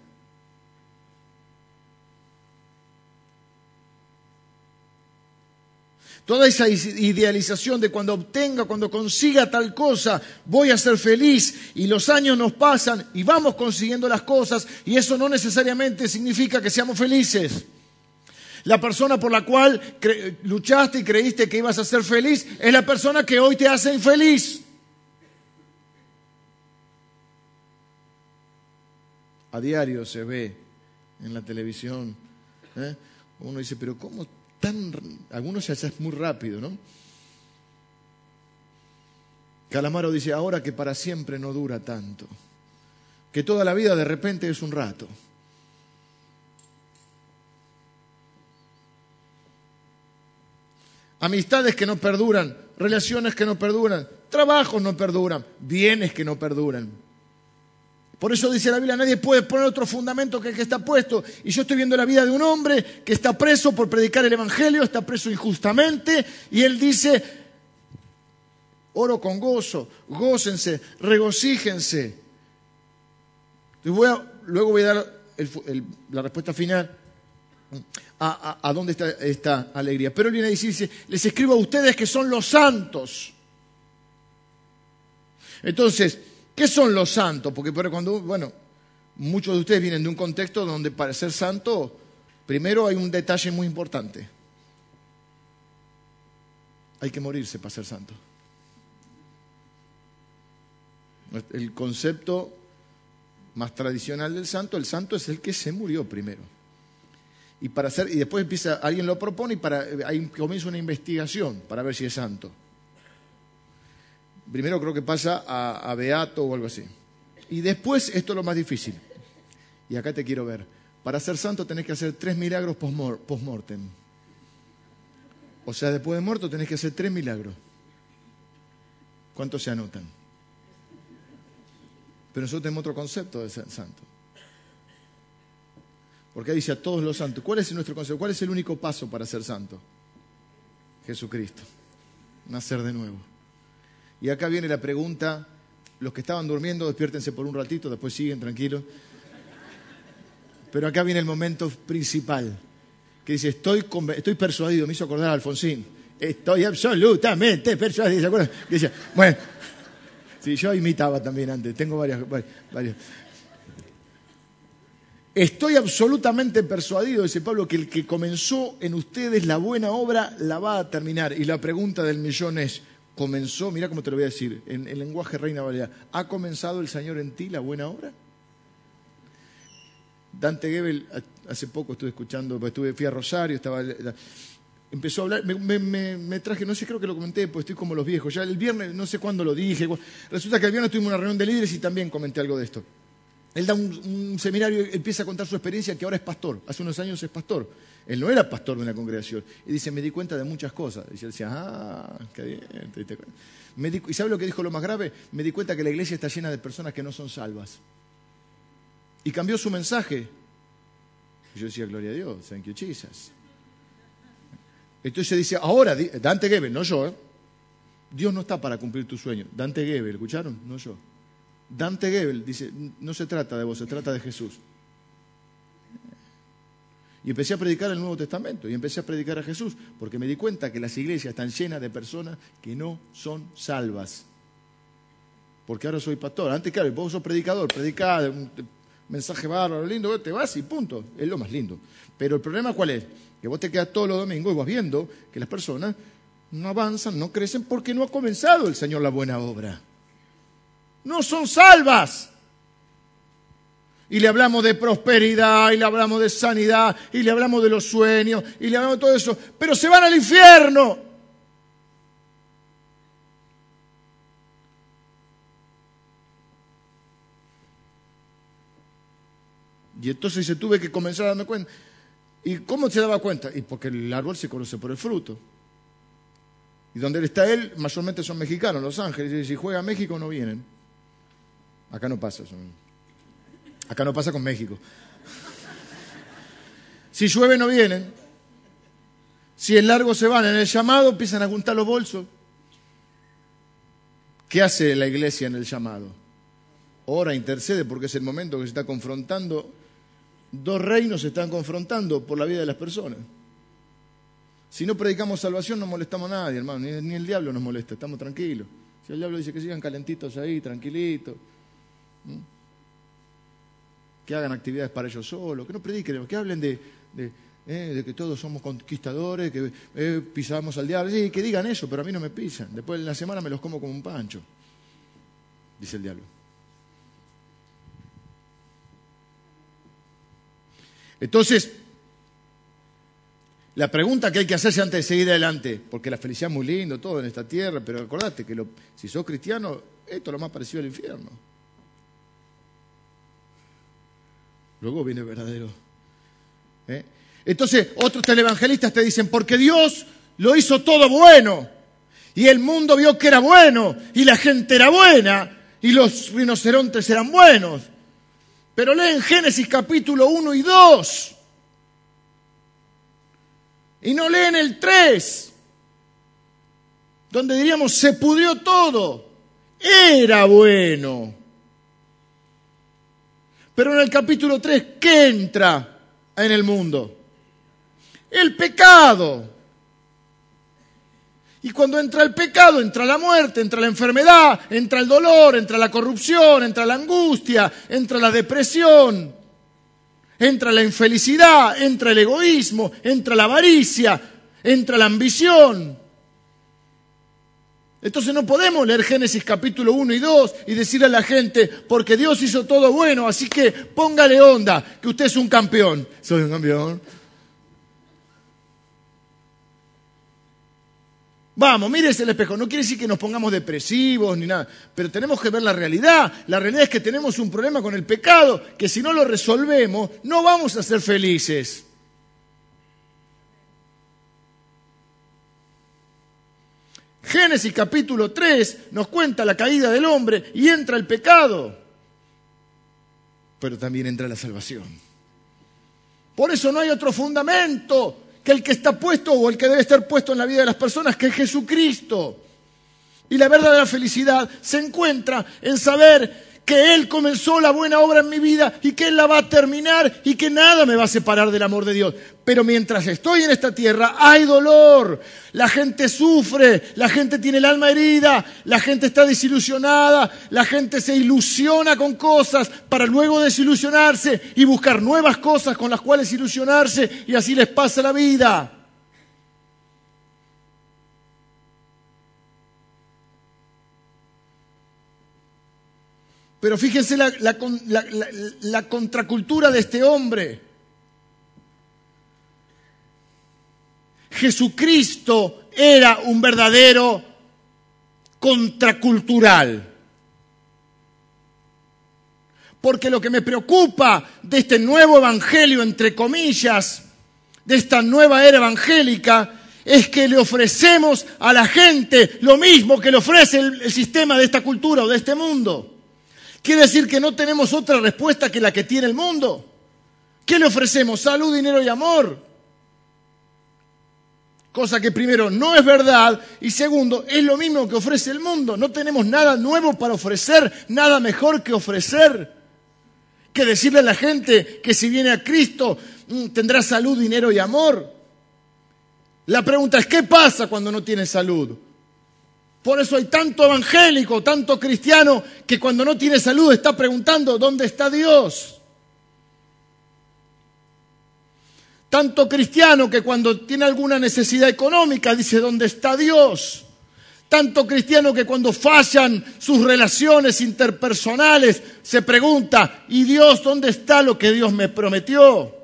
Toda esa idealización de cuando obtenga, cuando consiga tal cosa, voy a ser feliz y los años nos pasan y vamos consiguiendo las cosas y eso no necesariamente significa que seamos felices. La persona por la cual luchaste y creíste que ibas a ser feliz es la persona que hoy te hace infeliz. A diario se ve en la televisión. ¿eh? Uno dice, pero ¿cómo algunos se hacen muy rápido, ¿no? Calamaro dice, ahora que para siempre no dura tanto, que toda la vida de repente es un rato. Amistades que no perduran, relaciones que no perduran, trabajos no perduran, bienes que no perduran. Por eso dice la Biblia, nadie puede poner otro fundamento que el que está puesto. Y yo estoy viendo la vida de un hombre que está preso por predicar el Evangelio, está preso injustamente, y él dice, oro con gozo, gócense, regocíjense. luego voy a dar la respuesta final a, dónde está esta alegría. Pero él viene a decir, les escribo a ustedes que son los santos. Entonces, ¿Qué son los santos? Porque cuando, bueno, muchos de ustedes vienen de un contexto donde para ser santo, primero hay un detalle muy importante. Hay que morirse para ser santo. El concepto más tradicional del santo, el santo es el que se murió primero. Y, para hacer, y después empieza, alguien lo propone y para, ahí comienza una investigación para ver si es santo. Primero creo que pasa a, Beato o algo así. Y después, esto es lo más difícil. Y acá te quiero ver. Para ser santo tenés que hacer tres milagros post-mortem. O sea, después de muerto tenés que hacer tres milagros. ¿Cuántos se anotan? Pero nosotros tenemos otro concepto de ser santo. Porque dice a todos los santos. ¿Cuál es nuestro concepto? ¿Cuál es el único paso para ser santo? Jesucristo. Nacer de nuevo. Y acá viene la pregunta, los que estaban durmiendo, despiértense por un ratito, después siguen tranquilos. Pero acá viene el momento principal, que dice, estoy, estoy persuadido, me hizo acordar a Alfonsín, estoy absolutamente persuadido, ¿se acuerdan? Dice, bueno, sí, yo imitaba también antes, tengo varias, varias. Estoy absolutamente persuadido, dice Pablo, que el que comenzó en ustedes la buena obra la va a terminar. Y la pregunta del millón es, comenzó, mira cómo te lo voy a decir, en el lenguaje Reina Valera, ¿ha comenzado el Señor en ti la buena obra? Dante Gebel, hace poco estuve escuchando, pues estuve, fui a Rosario, estaba, empezó a hablar, me, traje, no sé, creo que lo comenté, pues estoy como los viejos, ya el viernes, no sé cuándo lo dije, resulta que el viernes tuvimos una reunión de líderes y también comenté algo de esto. Él da un, seminario y empieza a contar su experiencia que ahora es pastor. Hace unos años es pastor. Él no era pastor de una congregación. Y dice, me di cuenta de muchas cosas. Y él decía, ah, qué bien. ¿Y sabe lo que dijo lo más grave? Me di cuenta que la iglesia está llena de personas que no son salvas. Y cambió su mensaje. Yo decía, gloria a Dios, thank you Jesus. Entonces dice, ahora, Dante Gebel, no yo, ¿eh? Dios no está para cumplir tu sueño. Dante Gebel, ¿escucharon? No yo. Dante Gebel dice, no se trata de vos, se trata de Jesús. Y empecé a predicar el Nuevo Testamento y empecé a predicar a Jesús, porque me di cuenta que las iglesias están llenas de personas que no son salvas. Porque ahora soy pastor. Antes, claro, vos sos predicador, predicás un mensaje bárbaro, lindo, te vas y punto. Es lo más lindo. Pero el problema cuál es? Que vos te quedas todos los domingos y vas viendo que las personas no avanzan, no crecen porque no ha comenzado el Señor la buena obra no son salvas. Y le hablamos de prosperidad, y le hablamos de sanidad, y le hablamos de los sueños, y le hablamos de todo eso, pero se van al infierno. Y entonces se tuve que comenzar a cuenta. ¿Y cómo se daba cuenta? Y porque el árbol se conoce por el fruto. Y donde está él, mayormente son mexicanos, Los Ángeles. Y si juega a México no vienen. Acá no pasa. Acá no pasa con México. Si llueve no vienen. Si en largo se van en el llamado, empiezan a juntar los bolsos. ¿Qué hace la iglesia en el llamado? Ora, intercede, porque es el momento que se está confrontando. Dos reinos se están confrontando por la vida de las personas. Si no predicamos salvación, no molestamos a nadie, hermano. Ni, ni el diablo nos molesta, estamos tranquilos. Si el diablo dice que sigan calentitos ahí, tranquilitos que hagan actividades para ellos solos, que no prediquen, que hablen de, eh, que todos somos conquistadores, que eh, pisamos al diablo. Sí, que digan eso, pero a mí no me pisan. Después de la semana me los como como un pancho, dice el diablo. Entonces, la pregunta que hay que hacerse antes de seguir adelante, porque la felicidad es muy lindo, todo en esta tierra, pero acordate que si sos cristiano, esto es lo más parecido al infierno. Luego viene el verdadero. ¿eh? Entonces, otros televangelistas te dicen, porque Dios lo hizo todo bueno. Y el mundo vio que era bueno. Y la gente era buena. Y los rinocerontes eran buenos. Pero leen Génesis capítulo 1 y 2. Y no leen el 3. Donde diríamos, se pudrió todo. Era bueno. Pero en el capítulo 3, ¿qué entra en el mundo? El pecado. Y cuando entra el pecado, entra la muerte, entra la enfermedad, entra el dolor, entra la corrupción, entra la angustia, entra la depresión, entra la infelicidad, entra el egoísmo, entra la avaricia, entra la ambición. Entonces no podemos leer Génesis capítulo 1 y 2 y decirle a la gente, porque Dios hizo todo bueno, así que póngale onda, que usted es un campeón. Soy un campeón. Vamos, mírese el espejo. No quiere decir que nos pongamos depresivos ni nada, pero tenemos que ver la realidad. La realidad es que tenemos un problema con el pecado, que si no lo resolvemos, no vamos a ser felices. Génesis capítulo 3 nos cuenta la caída del hombre y entra el pecado, pero también entra la salvación. Por eso no hay otro fundamento que el que está puesto o el que debe estar puesto en la vida de las personas, que es Jesucristo. Y la verdadera felicidad se encuentra en saber que Él comenzó la buena obra en mi vida y que Él la va a terminar y que nada me va a separar del amor de Dios. Pero mientras estoy en esta tierra hay dolor, la gente sufre, la gente tiene el alma herida, la gente está desilusionada, la gente se ilusiona con cosas para luego desilusionarse y buscar nuevas cosas con las cuales ilusionarse y así les pasa la vida. Pero fíjense la, contracultura de este hombre. Jesucristo era un verdadero contracultural. Porque lo que me preocupa de este nuevo evangelio, entre comillas, de esta nueva era evangélica, es que le ofrecemos a la gente lo mismo que le ofrece el, sistema de esta cultura o de este mundo. Quiere decir que no tenemos otra respuesta que la que tiene el mundo. ¿Qué le ofrecemos? Salud, dinero y amor. Cosa que primero no es verdad y segundo es lo mismo que ofrece el mundo. No tenemos nada nuevo para ofrecer, nada mejor que ofrecer. Que decirle a la gente que si viene a Cristo mm, tendrá salud, dinero y amor. La pregunta es, ¿qué pasa cuando no tiene salud? Por eso hay tanto evangélico, tanto cristiano, que cuando no tiene salud está preguntando, ¿dónde está Dios? Tanto cristiano que cuando tiene alguna necesidad económica dice, ¿dónde está Dios? Tanto cristiano que cuando fallan sus relaciones interpersonales se pregunta, ¿y Dios dónde está lo que Dios me prometió?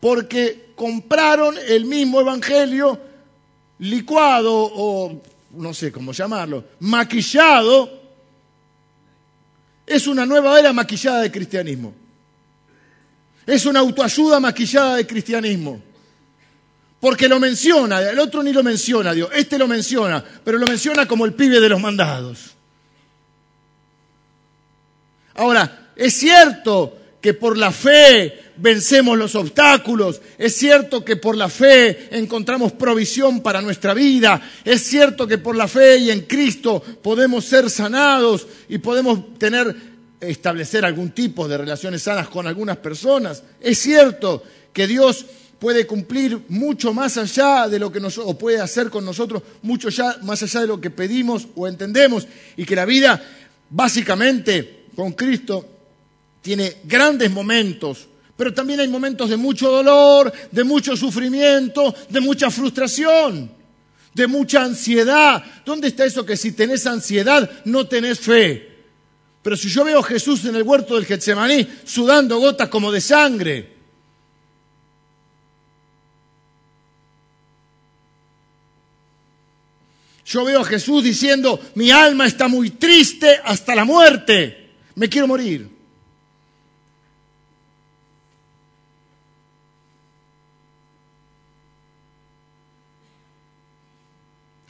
Porque compraron el mismo evangelio licuado o no sé cómo llamarlo, maquillado. Es una nueva era maquillada de cristianismo. Es una autoayuda maquillada de cristianismo. Porque lo menciona, el otro ni lo menciona, Dios. Este lo menciona, pero lo menciona como el pibe de los mandados. Ahora, es cierto que por la fe vencemos los obstáculos, es cierto que por la fe encontramos provisión para nuestra vida, es cierto que por la fe y en Cristo podemos ser sanados y podemos tener establecer algún tipo de relaciones sanas con algunas personas. Es cierto que Dios puede cumplir mucho más allá de lo que nos, o puede hacer con nosotros mucho más allá de lo que pedimos o entendemos. Y que la vida básicamente con Cristo tiene grandes momentos, pero también hay momentos de mucho dolor, de mucho sufrimiento, de mucha frustración, de mucha ansiedad. ¿Dónde está eso que si tenés ansiedad no tenés fe? Pero si yo veo a Jesús en el huerto del Getsemaní sudando gotas como de sangre, yo veo a Jesús diciendo, mi alma está muy triste hasta la muerte, me quiero morir.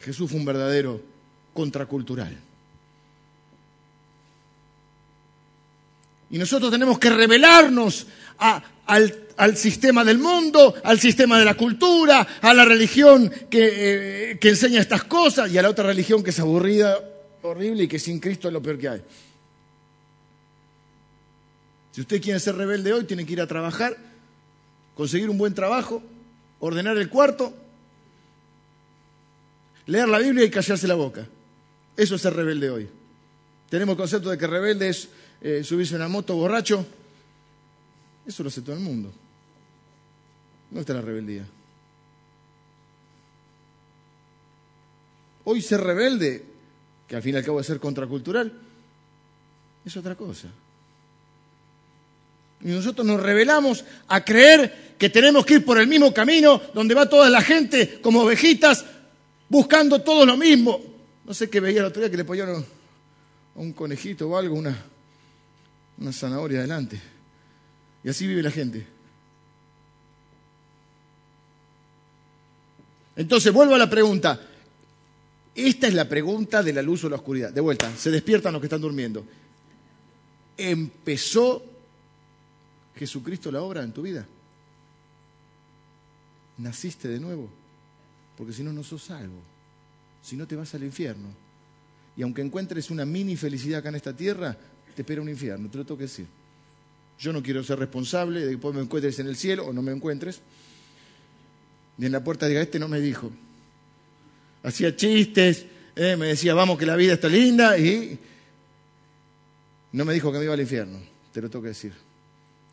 Jesús fue un verdadero contracultural. Y nosotros tenemos que revelarnos al, sistema del mundo, al sistema de la cultura, a la religión que, eh, que enseña estas cosas y a la otra religión que es aburrida, horrible y que sin Cristo es lo peor que hay. Si usted quiere ser rebelde hoy, tiene que ir a trabajar, conseguir un buen trabajo, ordenar el cuarto, leer la Biblia y callarse la boca. Eso es ser rebelde hoy. Tenemos el concepto de que rebelde es eh, subirse a una moto borracho. Eso lo hace todo el mundo. No está la rebeldía. Hoy ser rebelde, que al fin y al cabo es ser contracultural, es otra cosa. Y nosotros nos revelamos a creer que tenemos que ir por el mismo camino donde va toda la gente como ovejitas buscando todo lo mismo. No sé qué veía el otro día que le ponían a un conejito o algo, una, una zanahoria adelante. Y así vive la gente. Entonces, vuelvo a la pregunta. Esta es la pregunta de la luz o la oscuridad. De vuelta, se despiertan los que están durmiendo. ¿Empezó Jesucristo la obra en tu vida? ¿Naciste de nuevo? Porque si no, no sos salvo. Si no, te vas al infierno. Y aunque encuentres una mini felicidad acá en esta tierra, te espera un infierno, te lo tengo que decir. Yo no quiero ser responsable de que después me encuentres en el cielo o no me encuentres. Ni en la puerta diga, este no me dijo. Hacía chistes, eh, me decía, vamos que la vida está linda y no me dijo que me iba al infierno, te lo tengo que decir.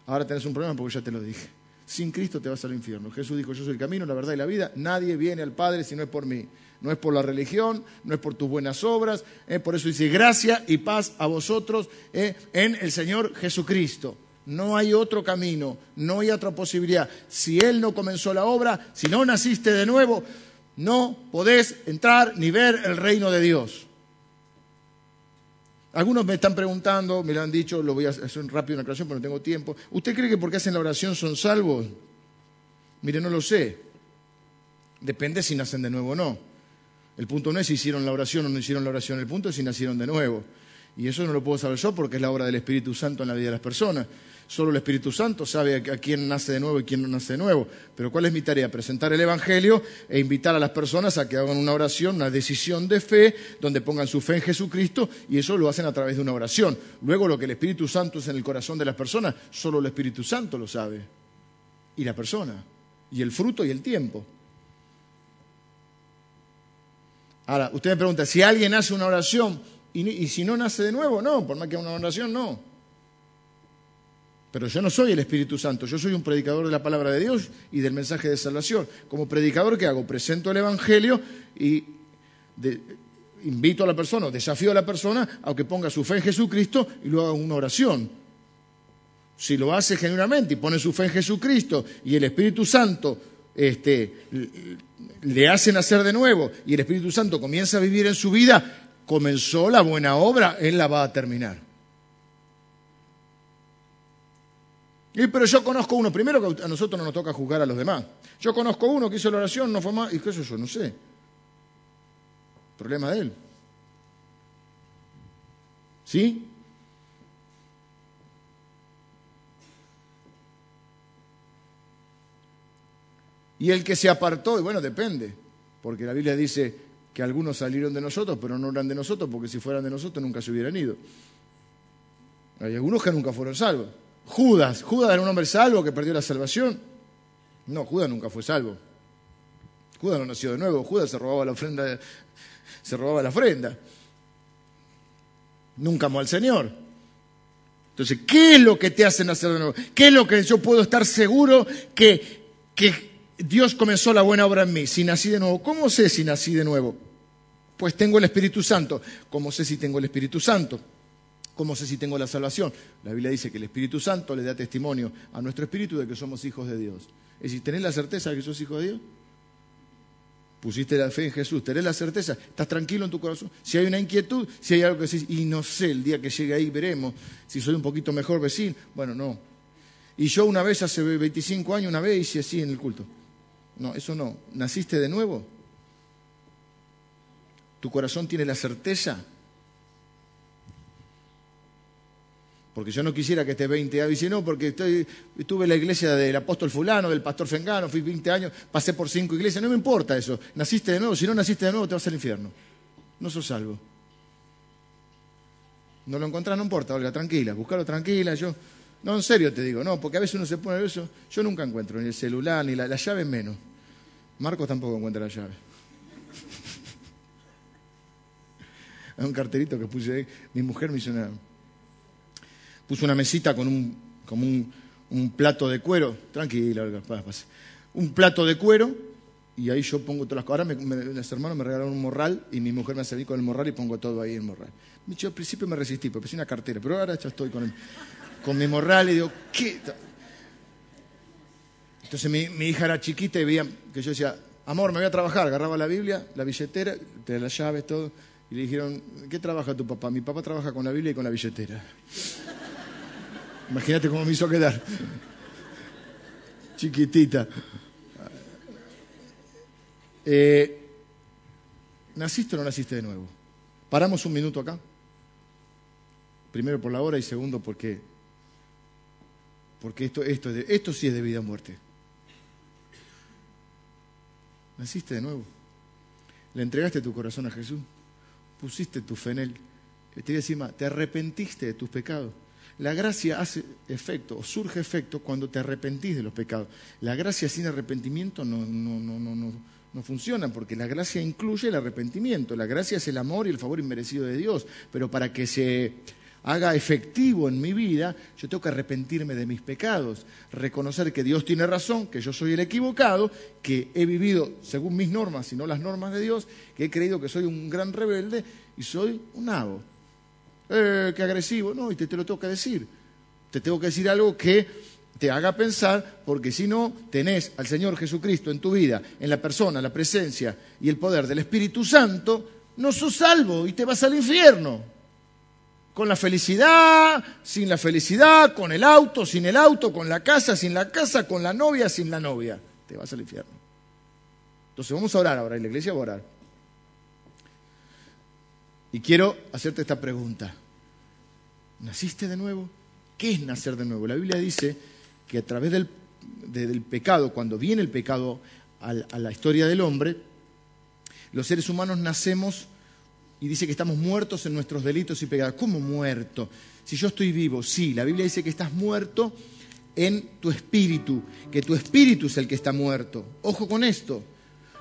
Ahora tenés un problema porque ya te lo dije. Sin Cristo te vas al infierno. Jesús dijo, yo soy el camino, la verdad y la vida. Nadie viene al Padre si no es por mí no es por la religión, no es por tus buenas obras, eh, por eso dice gracia y paz a vosotros eh, en el Señor Jesucristo. No hay otro camino, no hay otra posibilidad. Si Él no comenzó la obra, si no naciste de nuevo, no podés entrar ni ver el reino de Dios. Algunos me están preguntando, me lo han dicho, lo voy a hacer rápido una aclaración porque no tengo tiempo. ¿Usted cree que porque hacen la oración son salvos? Mire, no lo sé. Depende si nacen de nuevo o no. El punto no es si hicieron la oración o no hicieron la oración, el punto es si nacieron de nuevo. Y eso no lo puedo saber yo porque es la obra del Espíritu Santo en la vida de las personas. Solo el Espíritu Santo sabe a quién nace de nuevo y quién no nace de nuevo. Pero ¿cuál es mi tarea? Presentar el Evangelio e invitar a las personas a que hagan una oración, una decisión de fe, donde pongan su fe en Jesucristo y eso lo hacen a través de una oración. Luego lo que el Espíritu Santo es en el corazón de las personas, solo el Espíritu Santo lo sabe. Y la persona. Y el fruto y el tiempo. Ahora, usted me pregunta, si alguien hace una oración y, si no nace de nuevo, no, por más que una oración, no. Pero yo no soy el Espíritu Santo, yo soy un predicador de la palabra de Dios y del mensaje de salvación. Como predicador, ¿qué hago? Presento el Evangelio y invito a la persona, desafío a la persona a que ponga su fe en Jesucristo y luego haga una oración. Si lo hace genuinamente y pone su fe en Jesucristo y el Espíritu Santo este, le hace nacer de nuevo y el Espíritu Santo comienza a vivir en su vida, comenzó la buena obra, Él la va a terminar. pero yo conozco uno, primero que a nosotros no nos toca juzgar a los demás. Yo conozco uno que hizo la oración, no fue más, y qué eso yo, no sé. Problema de él. ¿Sí? Y el que se apartó, y bueno, depende, porque la Biblia dice que algunos salieron de nosotros, pero no eran de nosotros, porque si fueran de nosotros nunca se hubieran ido. Hay algunos que nunca fueron salvos. Judas, Judas era un hombre salvo que perdió la salvación. No, Judas nunca fue salvo. Judas no nació de nuevo, Judas se robaba la ofrenda, se robaba la ofrenda. Nunca amó al Señor. Entonces, ¿qué es lo que te hace nacer de nuevo? ¿Qué es lo que yo puedo estar seguro que, que Dios comenzó la buena obra en mí? Si nací de nuevo, ¿cómo sé si nací de nuevo? Pues tengo el Espíritu Santo. ¿Cómo sé si tengo el Espíritu Santo? ¿Cómo sé si tengo la salvación? La Biblia dice que el Espíritu Santo le da testimonio a nuestro espíritu de que somos hijos de Dios. Es decir, ¿tenés la certeza de que sos hijo de Dios? Pusiste la fe en Jesús, tenés la certeza, estás tranquilo en tu corazón. Si hay una inquietud, si hay algo que decís, y no sé, el día que llegue ahí veremos si soy un poquito mejor vecino. Bueno, no. Y yo una vez, hace 25 años, una vez hice así en el culto. No, eso no. ¿Naciste de nuevo? ¿Tu corazón tiene la certeza Porque yo no quisiera que esté 20 años. Dice, no, porque estoy, estuve en la iglesia del apóstol fulano, del pastor Fengano, fui 20 años, pasé por cinco iglesias. No me importa eso. Naciste de nuevo. Si no naciste de nuevo, te vas al infierno. No sos salvo. No lo encontrás, no importa, Olga, tranquila. Buscalo tranquila. Yo, no, en serio te digo, no, porque a veces uno se pone eso. Yo nunca encuentro ni el celular, ni la, llave menos. Marcos tampoco encuentra la llave. Hay un carterito que puse ahí. Mi mujer me hizo una puso una mesita con un, como un, plato de cuero, tranquila, un plato de cuero y ahí yo pongo todas las cosas. Ahora me, los hermanos me regalaron un morral y mi mujer me hace con el morral y pongo todo ahí en el morral. Yo al principio me resistí, porque pensé una cartera, pero ahora ya estoy con, con mi morral y digo, ¿qué? Entonces mi, hija era chiquita y veía que yo decía, amor, me voy a trabajar. Agarraba la Biblia, la billetera, las llaves, todo. Y le dijeron, ¿qué trabaja tu papá? Mi papá trabaja con la Biblia y con la billetera. Imagínate cómo me hizo quedar. Chiquitita. Eh, ¿Naciste o no naciste de nuevo? Paramos un minuto acá. Primero por la hora y segundo porque, porque esto, esto, esto sí es de vida o muerte. ¿Naciste de nuevo? ¿Le entregaste tu corazón a Jesús? ¿Pusiste tu fe en Él? Te voy ¿te arrepentiste de tus pecados? La gracia hace efecto, o surge efecto cuando te arrepentís de los pecados. La gracia sin arrepentimiento no, no, no, no, no funciona, porque la gracia incluye el arrepentimiento. La gracia es el amor y el favor inmerecido de Dios. Pero para que se haga efectivo en mi vida, yo tengo que arrepentirme de mis pecados, reconocer que Dios tiene razón, que yo soy el equivocado, que he vivido según mis normas y no las normas de Dios, que he creído que soy un gran rebelde y soy un nabo eh, qué agresivo. No, y te, te lo tengo que decir. Te tengo que decir algo que te haga pensar, porque si no tenés al Señor Jesucristo en tu vida, en la persona, la presencia y el poder del Espíritu Santo, no sos salvo y te vas al infierno. Con la felicidad, sin la felicidad, con el auto, sin el auto, con la casa, sin la casa, con la novia, sin la novia. Te vas al infierno. Entonces vamos a orar ahora, en la iglesia va a orar. Y quiero hacerte esta pregunta. ¿Naciste de nuevo? ¿Qué es nacer de nuevo? La Biblia dice que a través del, del pecado, cuando viene el pecado a la historia del hombre, los seres humanos nacemos y dice que estamos muertos en nuestros delitos y pecados. ¿Cómo muerto? Si yo estoy vivo, sí, la Biblia dice que estás muerto en tu espíritu, que tu espíritu es el que está muerto. Ojo con esto.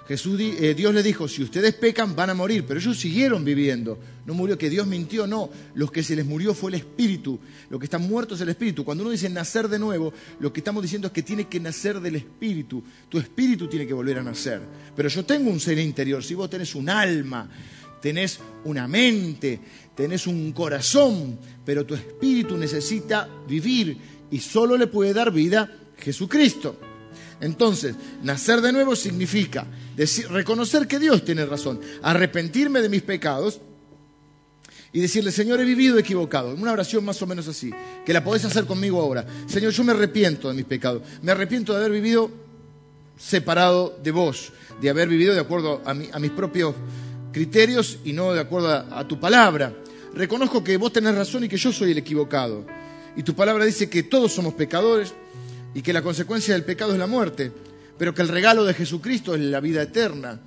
Jesús, eh, Dios le dijo, si ustedes pecan van a morir, pero ellos siguieron viviendo. No murió que Dios mintió, no. Los que se les murió fue el espíritu. Lo que está muerto es el espíritu. Cuando uno dice nacer de nuevo, lo que estamos diciendo es que tiene que nacer del espíritu. Tu espíritu tiene que volver a nacer. Pero yo tengo un ser interior. Si vos tenés un alma, tenés una mente, tenés un corazón, pero tu espíritu necesita vivir y solo le puede dar vida Jesucristo. Entonces, nacer de nuevo significa reconocer que Dios tiene razón, arrepentirme de mis pecados y decirle, Señor, he vivido equivocado. Una oración más o menos así, que la podés hacer conmigo ahora. Señor, yo me arrepiento de mis pecados. Me arrepiento de haber vivido separado de vos, de haber vivido de acuerdo a, mis propios criterios y no de acuerdo a tu palabra. Reconozco que vos tenés razón y que yo soy el equivocado. Y tu palabra dice que todos somos pecadores y que la consecuencia del pecado es la muerte pero que el regalo de Jesucristo es la vida eterna,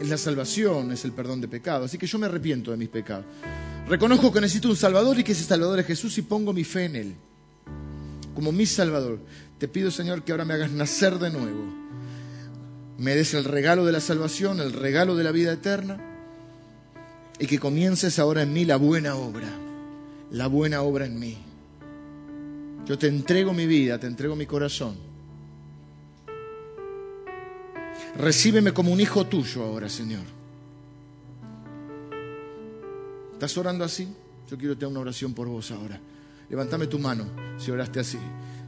es la salvación, es el perdón de pecados. Así que yo me arrepiento de mis pecados. Reconozco que necesito un Salvador y que ese Salvador es Jesús y pongo mi fe en Él como mi Salvador. Te pido, Señor, que ahora me hagas nacer de nuevo. Me des el regalo de la salvación, el regalo de la vida eterna y que comiences ahora en mí la buena obra, la buena obra en mí. Yo te entrego mi vida, te entrego mi corazón Recíbeme como un hijo tuyo ahora, Señor. ¿Estás orando así? Yo quiero tener una oración por vos ahora. Levántame tu mano si oraste así.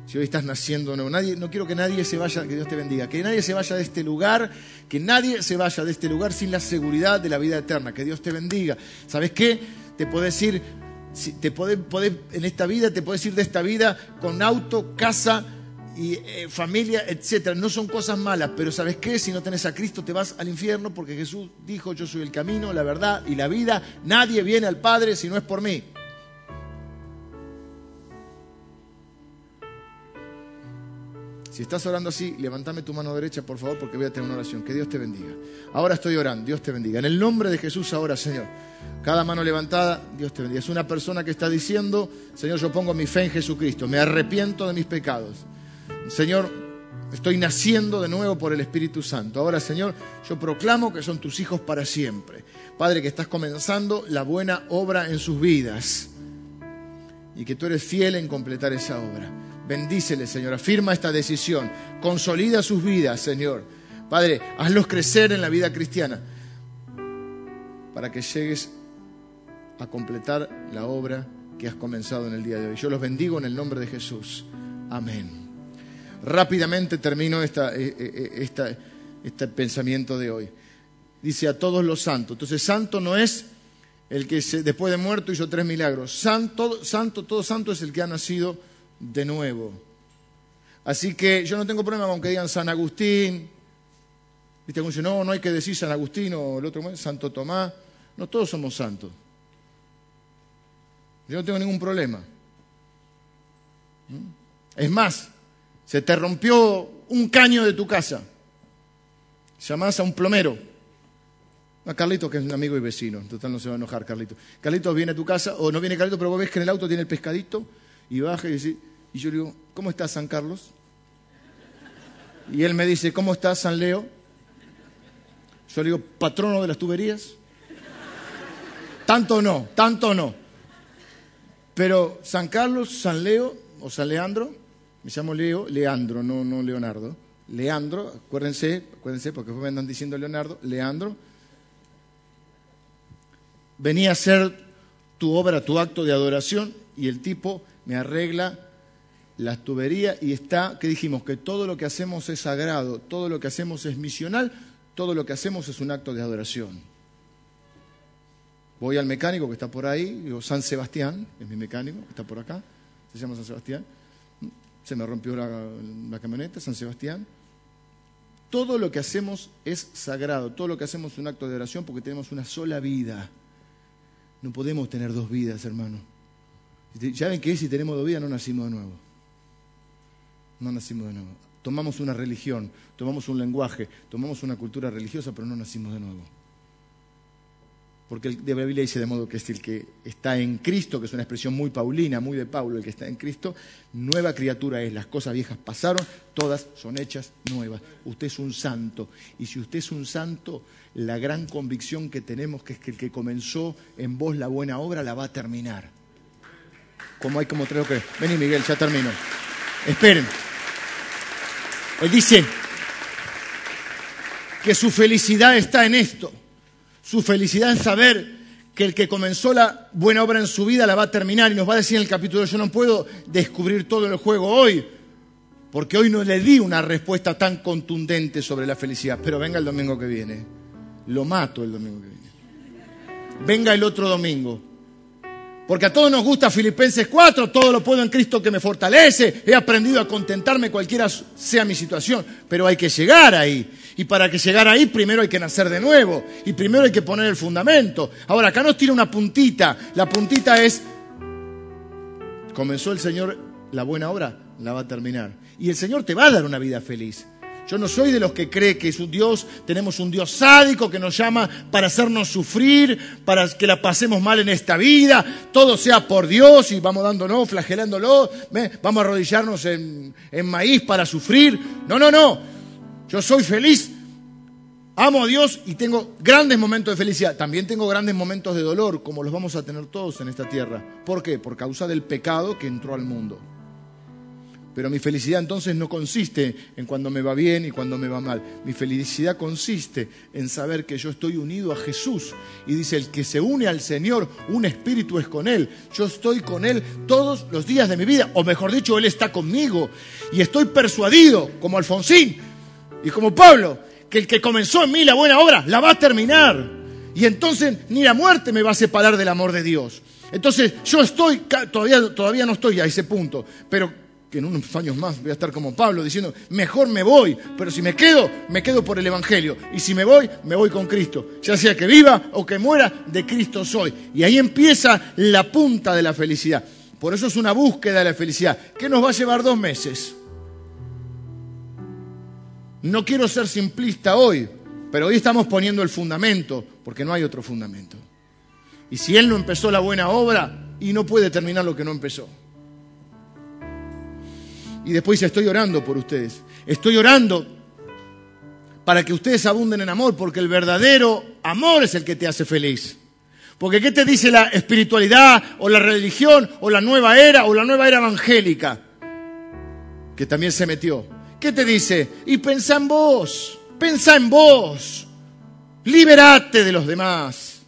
Si hoy estás naciendo no, nadie, no quiero que nadie se vaya, que Dios te bendiga, que nadie se vaya de este lugar, que nadie se vaya de este lugar sin la seguridad de la vida eterna. Que Dios te bendiga. ¿Sabes qué? Te puedes ir, te puede, en esta vida, te puedes ir de esta vida con auto, casa, y eh, familia, etcétera. No son cosas malas, pero ¿sabes qué? Si no tenés a Cristo te vas al infierno porque Jesús dijo, yo soy el camino, la verdad y la vida. Nadie viene al Padre si no es por mí. Si estás orando así, levántame tu mano derecha, por favor, porque voy a tener una oración. Que Dios te bendiga. Ahora estoy orando, Dios te bendiga. En el nombre de Jesús ahora, Señor. Cada mano levantada, Dios te bendiga. Es una persona que está diciendo, Señor, yo pongo mi fe en Jesucristo. Me arrepiento de mis pecados. Señor, estoy naciendo de nuevo por el Espíritu Santo. Ahora, Señor, yo proclamo que son tus hijos para siempre. Padre, que estás comenzando la buena obra en sus vidas y que tú eres fiel en completar esa obra. Bendícele, Señor. Afirma esta decisión. Consolida sus vidas, Señor. Padre, hazlos crecer en la vida cristiana para que llegues a completar la obra que has comenzado en el día de hoy. Yo los bendigo en el nombre de Jesús. Amén. Rápidamente termino eh, eh, eh, este pensamiento de hoy. Dice a todos los santos. Entonces, santo no es el que después de muerto hizo tres milagros. Santo, santo, todo santo es el que ha nacido de nuevo. Así que yo no tengo problema con que digan San Agustín. ¿Viste? Dice, no, no hay que decir San Agustín o el otro, Santo Tomás. No, todos somos santos. Yo no tengo ningún problema. ¿Mm? Es más, se te rompió un caño de tu casa. Llamás a un plomero. A Carlito, que es un amigo y vecino. Total, no se va a enojar, Carlito. Carlito viene a tu casa, o no viene Carlito, pero vos ves que en el auto tiene el pescadito, y baja y dice, y yo le digo, ¿cómo estás, San Carlos? Y él me dice, ¿cómo estás, San Leo? Yo le digo, patrono de las tuberías. Tanto no, tanto no. Pero San Carlos, San Leo o San Leandro me llamo Leo, Leandro, no, no Leonardo. Leandro, acuérdense, acuérdense, porque me andan diciendo Leonardo, Leandro, venía a hacer tu obra, tu acto de adoración, y el tipo me arregla las tuberías y está, que dijimos, que todo lo que hacemos es sagrado, todo lo que hacemos es misional, todo lo que hacemos es un acto de adoración. Voy al mecánico que está por ahí, digo, San Sebastián, es mi mecánico, está por acá, se llama San Sebastián. Se me rompió la, camioneta, San Sebastián. Todo lo que hacemos es sagrado, todo lo que hacemos es un acto de oración porque tenemos una sola vida. No podemos tener dos vidas, hermano. ¿Ya ven que si tenemos dos vidas no nacimos de nuevo? No nacimos de nuevo. Tomamos una religión, tomamos un lenguaje, tomamos una cultura religiosa, pero no nacimos de nuevo. Porque la Biblia dice de modo que es el que está en Cristo, que es una expresión muy paulina, muy de Pablo, el que está en Cristo, nueva criatura es. Las cosas viejas pasaron, todas son hechas nuevas. Usted es un santo. Y si usted es un santo, la gran convicción que tenemos que es que el que comenzó en vos la buena obra la va a terminar. Como hay como tres que... Vení Miguel, ya termino. Esperen. Él dice que su felicidad está en esto. Su felicidad en saber que el que comenzó la buena obra en su vida la va a terminar. Y nos va a decir en el capítulo, yo no puedo descubrir todo el juego hoy, porque hoy no le di una respuesta tan contundente sobre la felicidad, pero venga el domingo que viene, lo mato el domingo que viene. Venga el otro domingo, porque a todos nos gusta Filipenses 4, todo lo puedo en Cristo que me fortalece, he aprendido a contentarme cualquiera sea mi situación, pero hay que llegar ahí. Y para que llegar ahí primero hay que nacer de nuevo y primero hay que poner el fundamento. Ahora, acá nos tira una puntita. La puntita es, comenzó el Señor la buena obra, la va a terminar. Y el Señor te va a dar una vida feliz. Yo no soy de los que cree que es un Dios, tenemos un Dios sádico que nos llama para hacernos sufrir, para que la pasemos mal en esta vida, todo sea por Dios y vamos dándonos, flagelándolo, vamos a arrodillarnos en, en maíz para sufrir. No, no, no. Yo soy feliz, amo a Dios y tengo grandes momentos de felicidad. También tengo grandes momentos de dolor, como los vamos a tener todos en esta tierra. ¿Por qué? Por causa del pecado que entró al mundo. Pero mi felicidad entonces no consiste en cuando me va bien y cuando me va mal. Mi felicidad consiste en saber que yo estoy unido a Jesús. Y dice, el que se une al Señor, un espíritu es con Él. Yo estoy con Él todos los días de mi vida. O mejor dicho, Él está conmigo. Y estoy persuadido, como Alfonsín y como Pablo, que el que comenzó en mí la buena obra, la va a terminar. Y entonces ni la muerte me va a separar del amor de Dios. Entonces yo estoy, todavía, todavía no estoy a ese punto, pero que en unos años más voy a estar como Pablo diciendo, mejor me voy, pero si me quedo, me quedo por el Evangelio. Y si me voy, me voy con Cristo. Ya sea que viva o que muera, de Cristo soy. Y ahí empieza la punta de la felicidad. Por eso es una búsqueda de la felicidad, que nos va a llevar dos meses. No quiero ser simplista hoy, pero hoy estamos poniendo el fundamento, porque no hay otro fundamento. Y si Él no empezó la buena obra, y no puede terminar lo que no empezó. Y después dice, estoy orando por ustedes. Estoy orando para que ustedes abunden en amor, porque el verdadero amor es el que te hace feliz. Porque ¿qué te dice la espiritualidad o la religión o la nueva era o la nueva era evangélica? Que también se metió. ¿Qué te dice? Y pensa en vos, pensa en vos, liberate de los demás.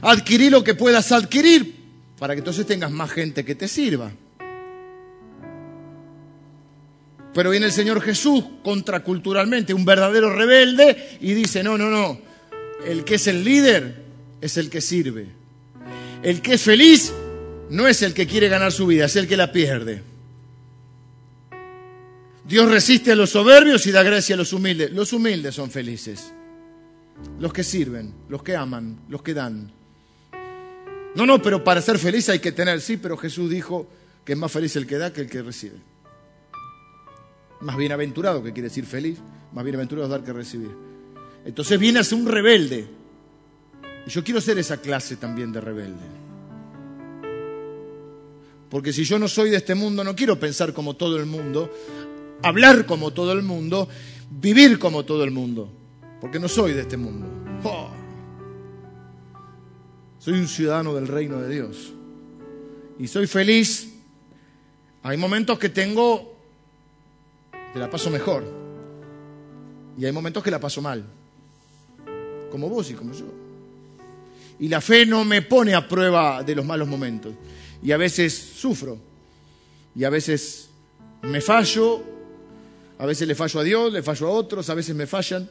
Adquirí lo que puedas adquirir para que entonces tengas más gente que te sirva. Pero viene el Señor Jesús contraculturalmente, un verdadero rebelde, y dice, no, no, no, el que es el líder es el que sirve. El que es feliz no es el que quiere ganar su vida, es el que la pierde. Dios resiste a los soberbios y da gracia a los humildes. Los humildes son felices. Los que sirven, los que aman, los que dan. No, no, pero para ser feliz hay que tener, sí, pero Jesús dijo que es más feliz el que da que el que recibe. Más bienaventurado, que quiere decir feliz, más bienaventurado es dar que recibir. Entonces viene a ser un rebelde. Y yo quiero ser esa clase también de rebelde. Porque si yo no soy de este mundo, no quiero pensar como todo el mundo, hablar como todo el mundo, vivir como todo el mundo. Porque no soy de este mundo. Oh. Soy un ciudadano del reino de Dios. Y soy feliz. Hay momentos que tengo que la paso mejor. Y hay momentos que la paso mal. Como vos y como yo. Y la fe no me pone a prueba de los malos momentos. Y a veces sufro. Y a veces me fallo. A veces le fallo a Dios, le fallo a otros, a veces me fallan.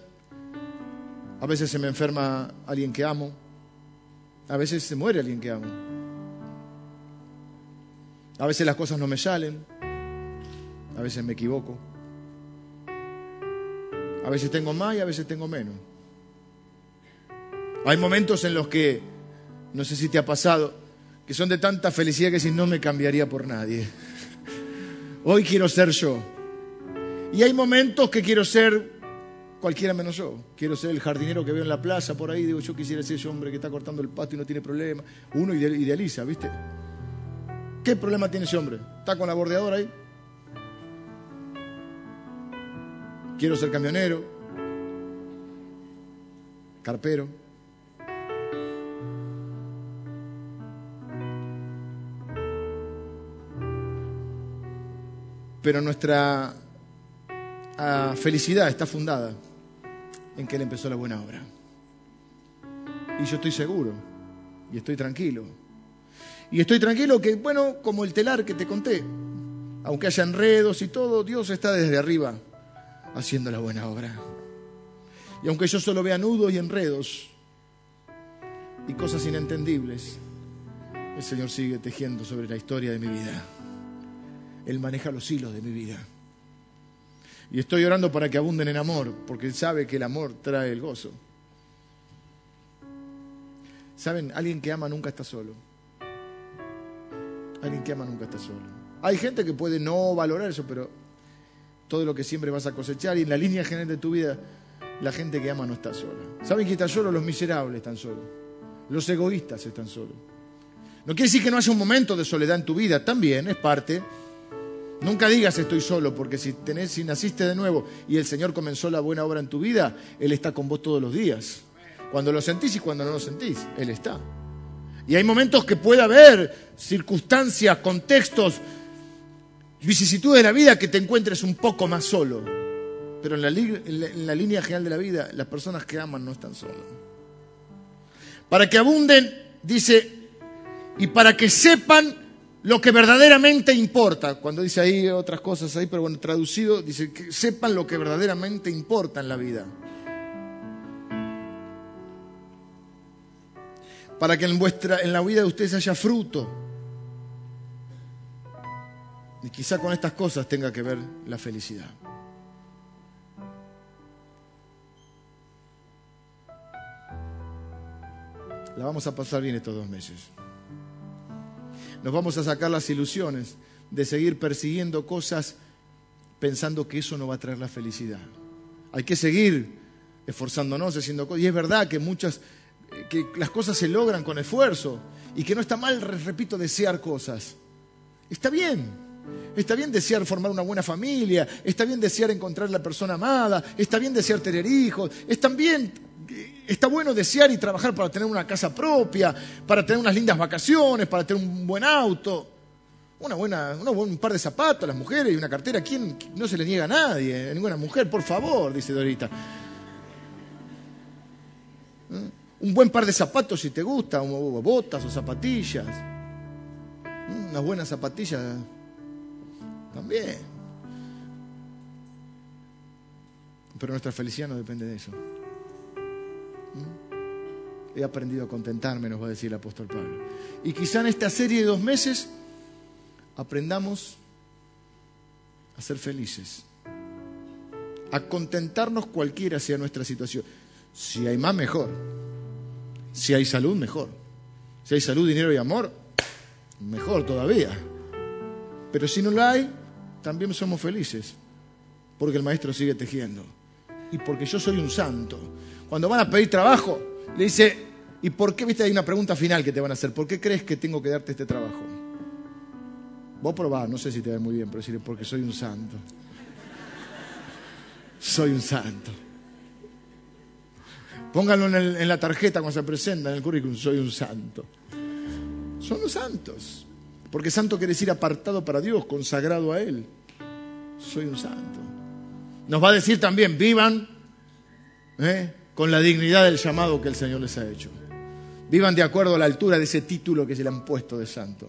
A veces se me enferma alguien que amo. A veces se muere alguien que amo. A veces las cosas no me salen. A veces me equivoco. A veces tengo más y a veces tengo menos. Hay momentos en los que, no sé si te ha pasado, que son de tanta felicidad que si no me cambiaría por nadie. Hoy quiero ser yo. Y hay momentos que quiero ser cualquiera menos yo. Quiero ser el jardinero que veo en la plaza por ahí. Digo, yo quisiera ser ese hombre que está cortando el patio y no tiene problema. Uno idealiza, ¿viste? ¿Qué problema tiene ese hombre? ¿Está con la bordeadora ahí? Quiero ser camionero, carpero. Pero nuestra ah, felicidad está fundada en que Él empezó la buena obra. Y yo estoy seguro y estoy tranquilo. Y estoy tranquilo que, bueno, como el telar que te conté, aunque haya enredos y todo, Dios está desde arriba haciendo la buena obra. Y aunque yo solo vea nudos y enredos y cosas inentendibles, el Señor sigue tejiendo sobre la historia de mi vida. Él maneja los hilos de mi vida. Y estoy orando para que abunden en amor, porque Él sabe que el amor trae el gozo. Saben, alguien que ama nunca está solo. Alguien que ama nunca está solo. Hay gente que puede no valorar eso, pero todo lo que siempre vas a cosechar y en la línea general de tu vida, la gente que ama no está sola. ¿Saben quién está solo? Los miserables están solos. Los egoístas están solos. No quiere decir que no haya un momento de soledad en tu vida, también es parte. Nunca digas estoy solo, porque si, tenés, si naciste de nuevo y el Señor comenzó la buena obra en tu vida, Él está con vos todos los días. Cuando lo sentís y cuando no lo sentís, Él está. Y hay momentos que puede haber circunstancias, contextos vicisitudes de la vida que te encuentres un poco más solo. Pero en la, línea general de la vida, las personas que aman no están solas. Para que abunden, dice, y para que sepan lo que verdaderamente importa. Cuando dice ahí otras cosas ahí, pero bueno, traducido, dice que sepan lo que verdaderamente importa en la vida. Para que en, vuestra, en la vida de ustedes haya fruto y quizá con estas cosas tenga que ver la felicidad. La vamos a pasar bien estos dos meses. Nos vamos a sacar las ilusiones de seguir persiguiendo cosas pensando que eso no va a traer la felicidad. Hay que seguir esforzándonos, haciendo cosas. Y es verdad que muchas, que las cosas se logran con esfuerzo y que no está mal, repito, desear cosas. Está bien, Está bien desear formar una buena familia, está bien desear encontrar la persona amada, está bien desear tener hijos, está bien, está bueno desear y trabajar para tener una casa propia, para tener unas lindas vacaciones, para tener un buen auto, una buena, un par de zapatos a las mujeres y una cartera. ¿Quién no se le niega a nadie, a ninguna mujer? Por favor, dice Dorita. ¿Eh? Un buen par de zapatos si te gusta, botas o zapatillas. ¿Eh? Unas buenas zapatillas también. Pero nuestra felicidad no depende de eso. ¿Mm? He aprendido a contentarme, nos va a decir el apóstol Pablo. Y quizá en esta serie de dos meses aprendamos a ser felices, a contentarnos cualquiera sea nuestra situación. Si hay más, mejor. Si hay salud, mejor. Si hay salud, dinero y amor, mejor todavía. Pero si no la hay, también somos felices, porque el maestro sigue tejiendo. Y porque yo soy un santo. Cuando van a pedir trabajo, le dice, ¿y por qué? Viste, hay una pregunta final que te van a hacer. ¿Por qué crees que tengo que darte este trabajo? Vos probás, no sé si te ve muy bien, pero decirle, porque soy un santo. Soy un santo. Pónganlo en, en la tarjeta cuando se presenta, en el currículum, soy un santo. Son los santos. Porque santo quiere decir apartado para Dios, consagrado a Él. Soy un santo. Nos va a decir también, vivan ¿eh? con la dignidad del llamado que el Señor les ha hecho. Vivan de acuerdo a la altura de ese título que se le han puesto de santo.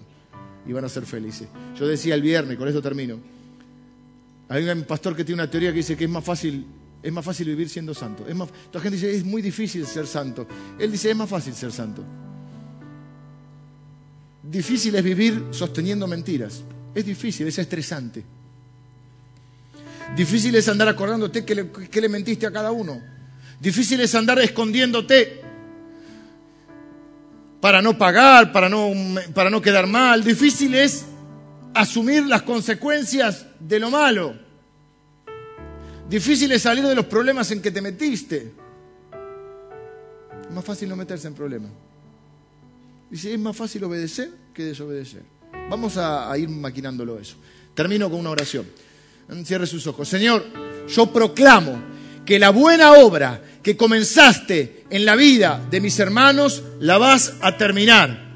Y van a ser felices. Yo decía el viernes, con esto termino. Hay un pastor que tiene una teoría que dice que es más fácil Es más fácil vivir siendo santo. Es la gente dice, es muy difícil ser santo. Él dice, es más fácil ser santo. Difícil es vivir sosteniendo mentiras. Es difícil, es estresante. Difícil es andar acordándote que le, le mentiste a cada uno. Difícil es andar escondiéndote para no pagar, para no, para no quedar mal. Difícil es asumir las consecuencias de lo malo. Difícil es salir de los problemas en que te metiste. Es más fácil no meterse en problemas. Dice, es más fácil obedecer que desobedecer. Vamos a, a ir maquinándolo eso. Termino con una oración. Cierre sus ojos. Señor, yo proclamo que la buena obra que comenzaste en la vida de mis hermanos la vas a terminar.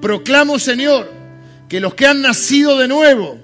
Proclamo, Señor, que los que han nacido de nuevo,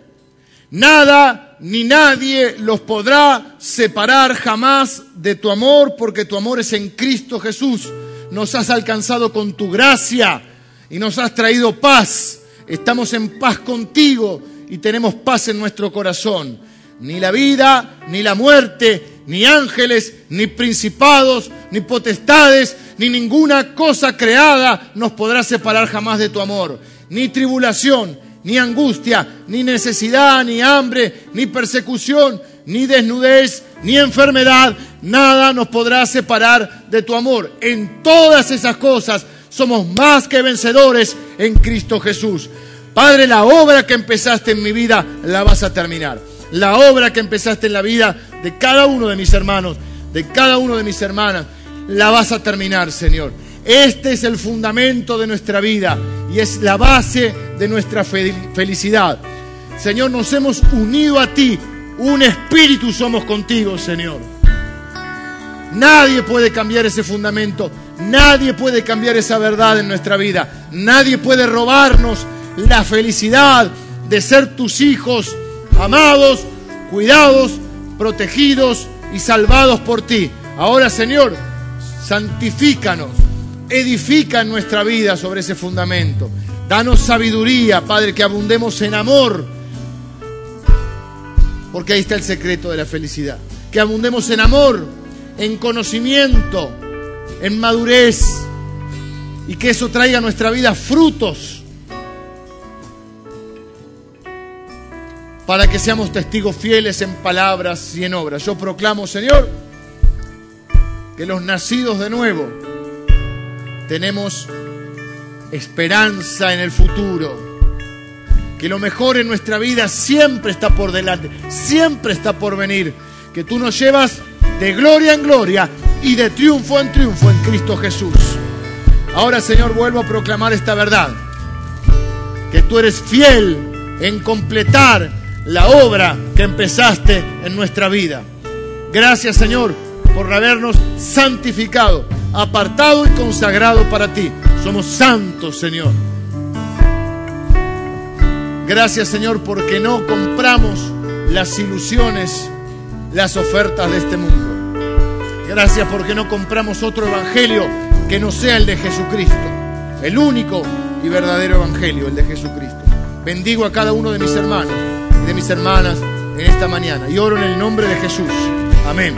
nada ni nadie los podrá separar jamás de tu amor, porque tu amor es en Cristo Jesús. Nos has alcanzado con tu gracia y nos has traído paz. Estamos en paz contigo y tenemos paz en nuestro corazón. Ni la vida, ni la muerte, ni ángeles, ni principados, ni potestades, ni ninguna cosa creada nos podrá separar jamás de tu amor. Ni tribulación, ni angustia, ni necesidad, ni hambre, ni persecución, ni desnudez, ni enfermedad, nada nos podrá separar de tu amor. En todas esas cosas somos más que vencedores en Cristo Jesús. Padre, la obra que empezaste en mi vida la vas a terminar. La obra que empezaste en la vida de cada uno de mis hermanos, de cada uno de mis hermanas, la vas a terminar, Señor. Este es el fundamento de nuestra vida y es la base de nuestra felicidad. Señor, nos hemos unido a ti. Un espíritu somos contigo, Señor. Nadie puede cambiar ese fundamento. Nadie puede cambiar esa verdad en nuestra vida. Nadie puede robarnos la felicidad de ser tus hijos amados, cuidados, protegidos y salvados por ti. Ahora, Señor, santifícanos, edifica nuestra vida sobre ese fundamento. Danos sabiduría, Padre, que abundemos en amor, porque ahí está el secreto de la felicidad. Que abundemos en amor, en conocimiento, en madurez, y que eso traiga a nuestra vida frutos para que seamos testigos fieles en palabras y en obras. Yo proclamo, Señor, que los nacidos de nuevo tenemos esperanza en el futuro, que lo mejor en nuestra vida siempre está por delante, siempre está por venir, que tú nos llevas de gloria en gloria y de triunfo en triunfo en Cristo Jesús. Ahora, Señor, vuelvo a proclamar esta verdad, que tú eres fiel en completar la obra que empezaste en nuestra vida. Gracias Señor por habernos santificado, apartado y consagrado para ti. Somos santos Señor. Gracias Señor porque no compramos las ilusiones, las ofertas de este mundo. Gracias porque no compramos otro evangelio que no sea el de Jesucristo. El único y verdadero evangelio, el de Jesucristo. Bendigo a cada uno de mis hermanos de mis hermanas en esta mañana. Y oro en el nombre de Jesús. Amén.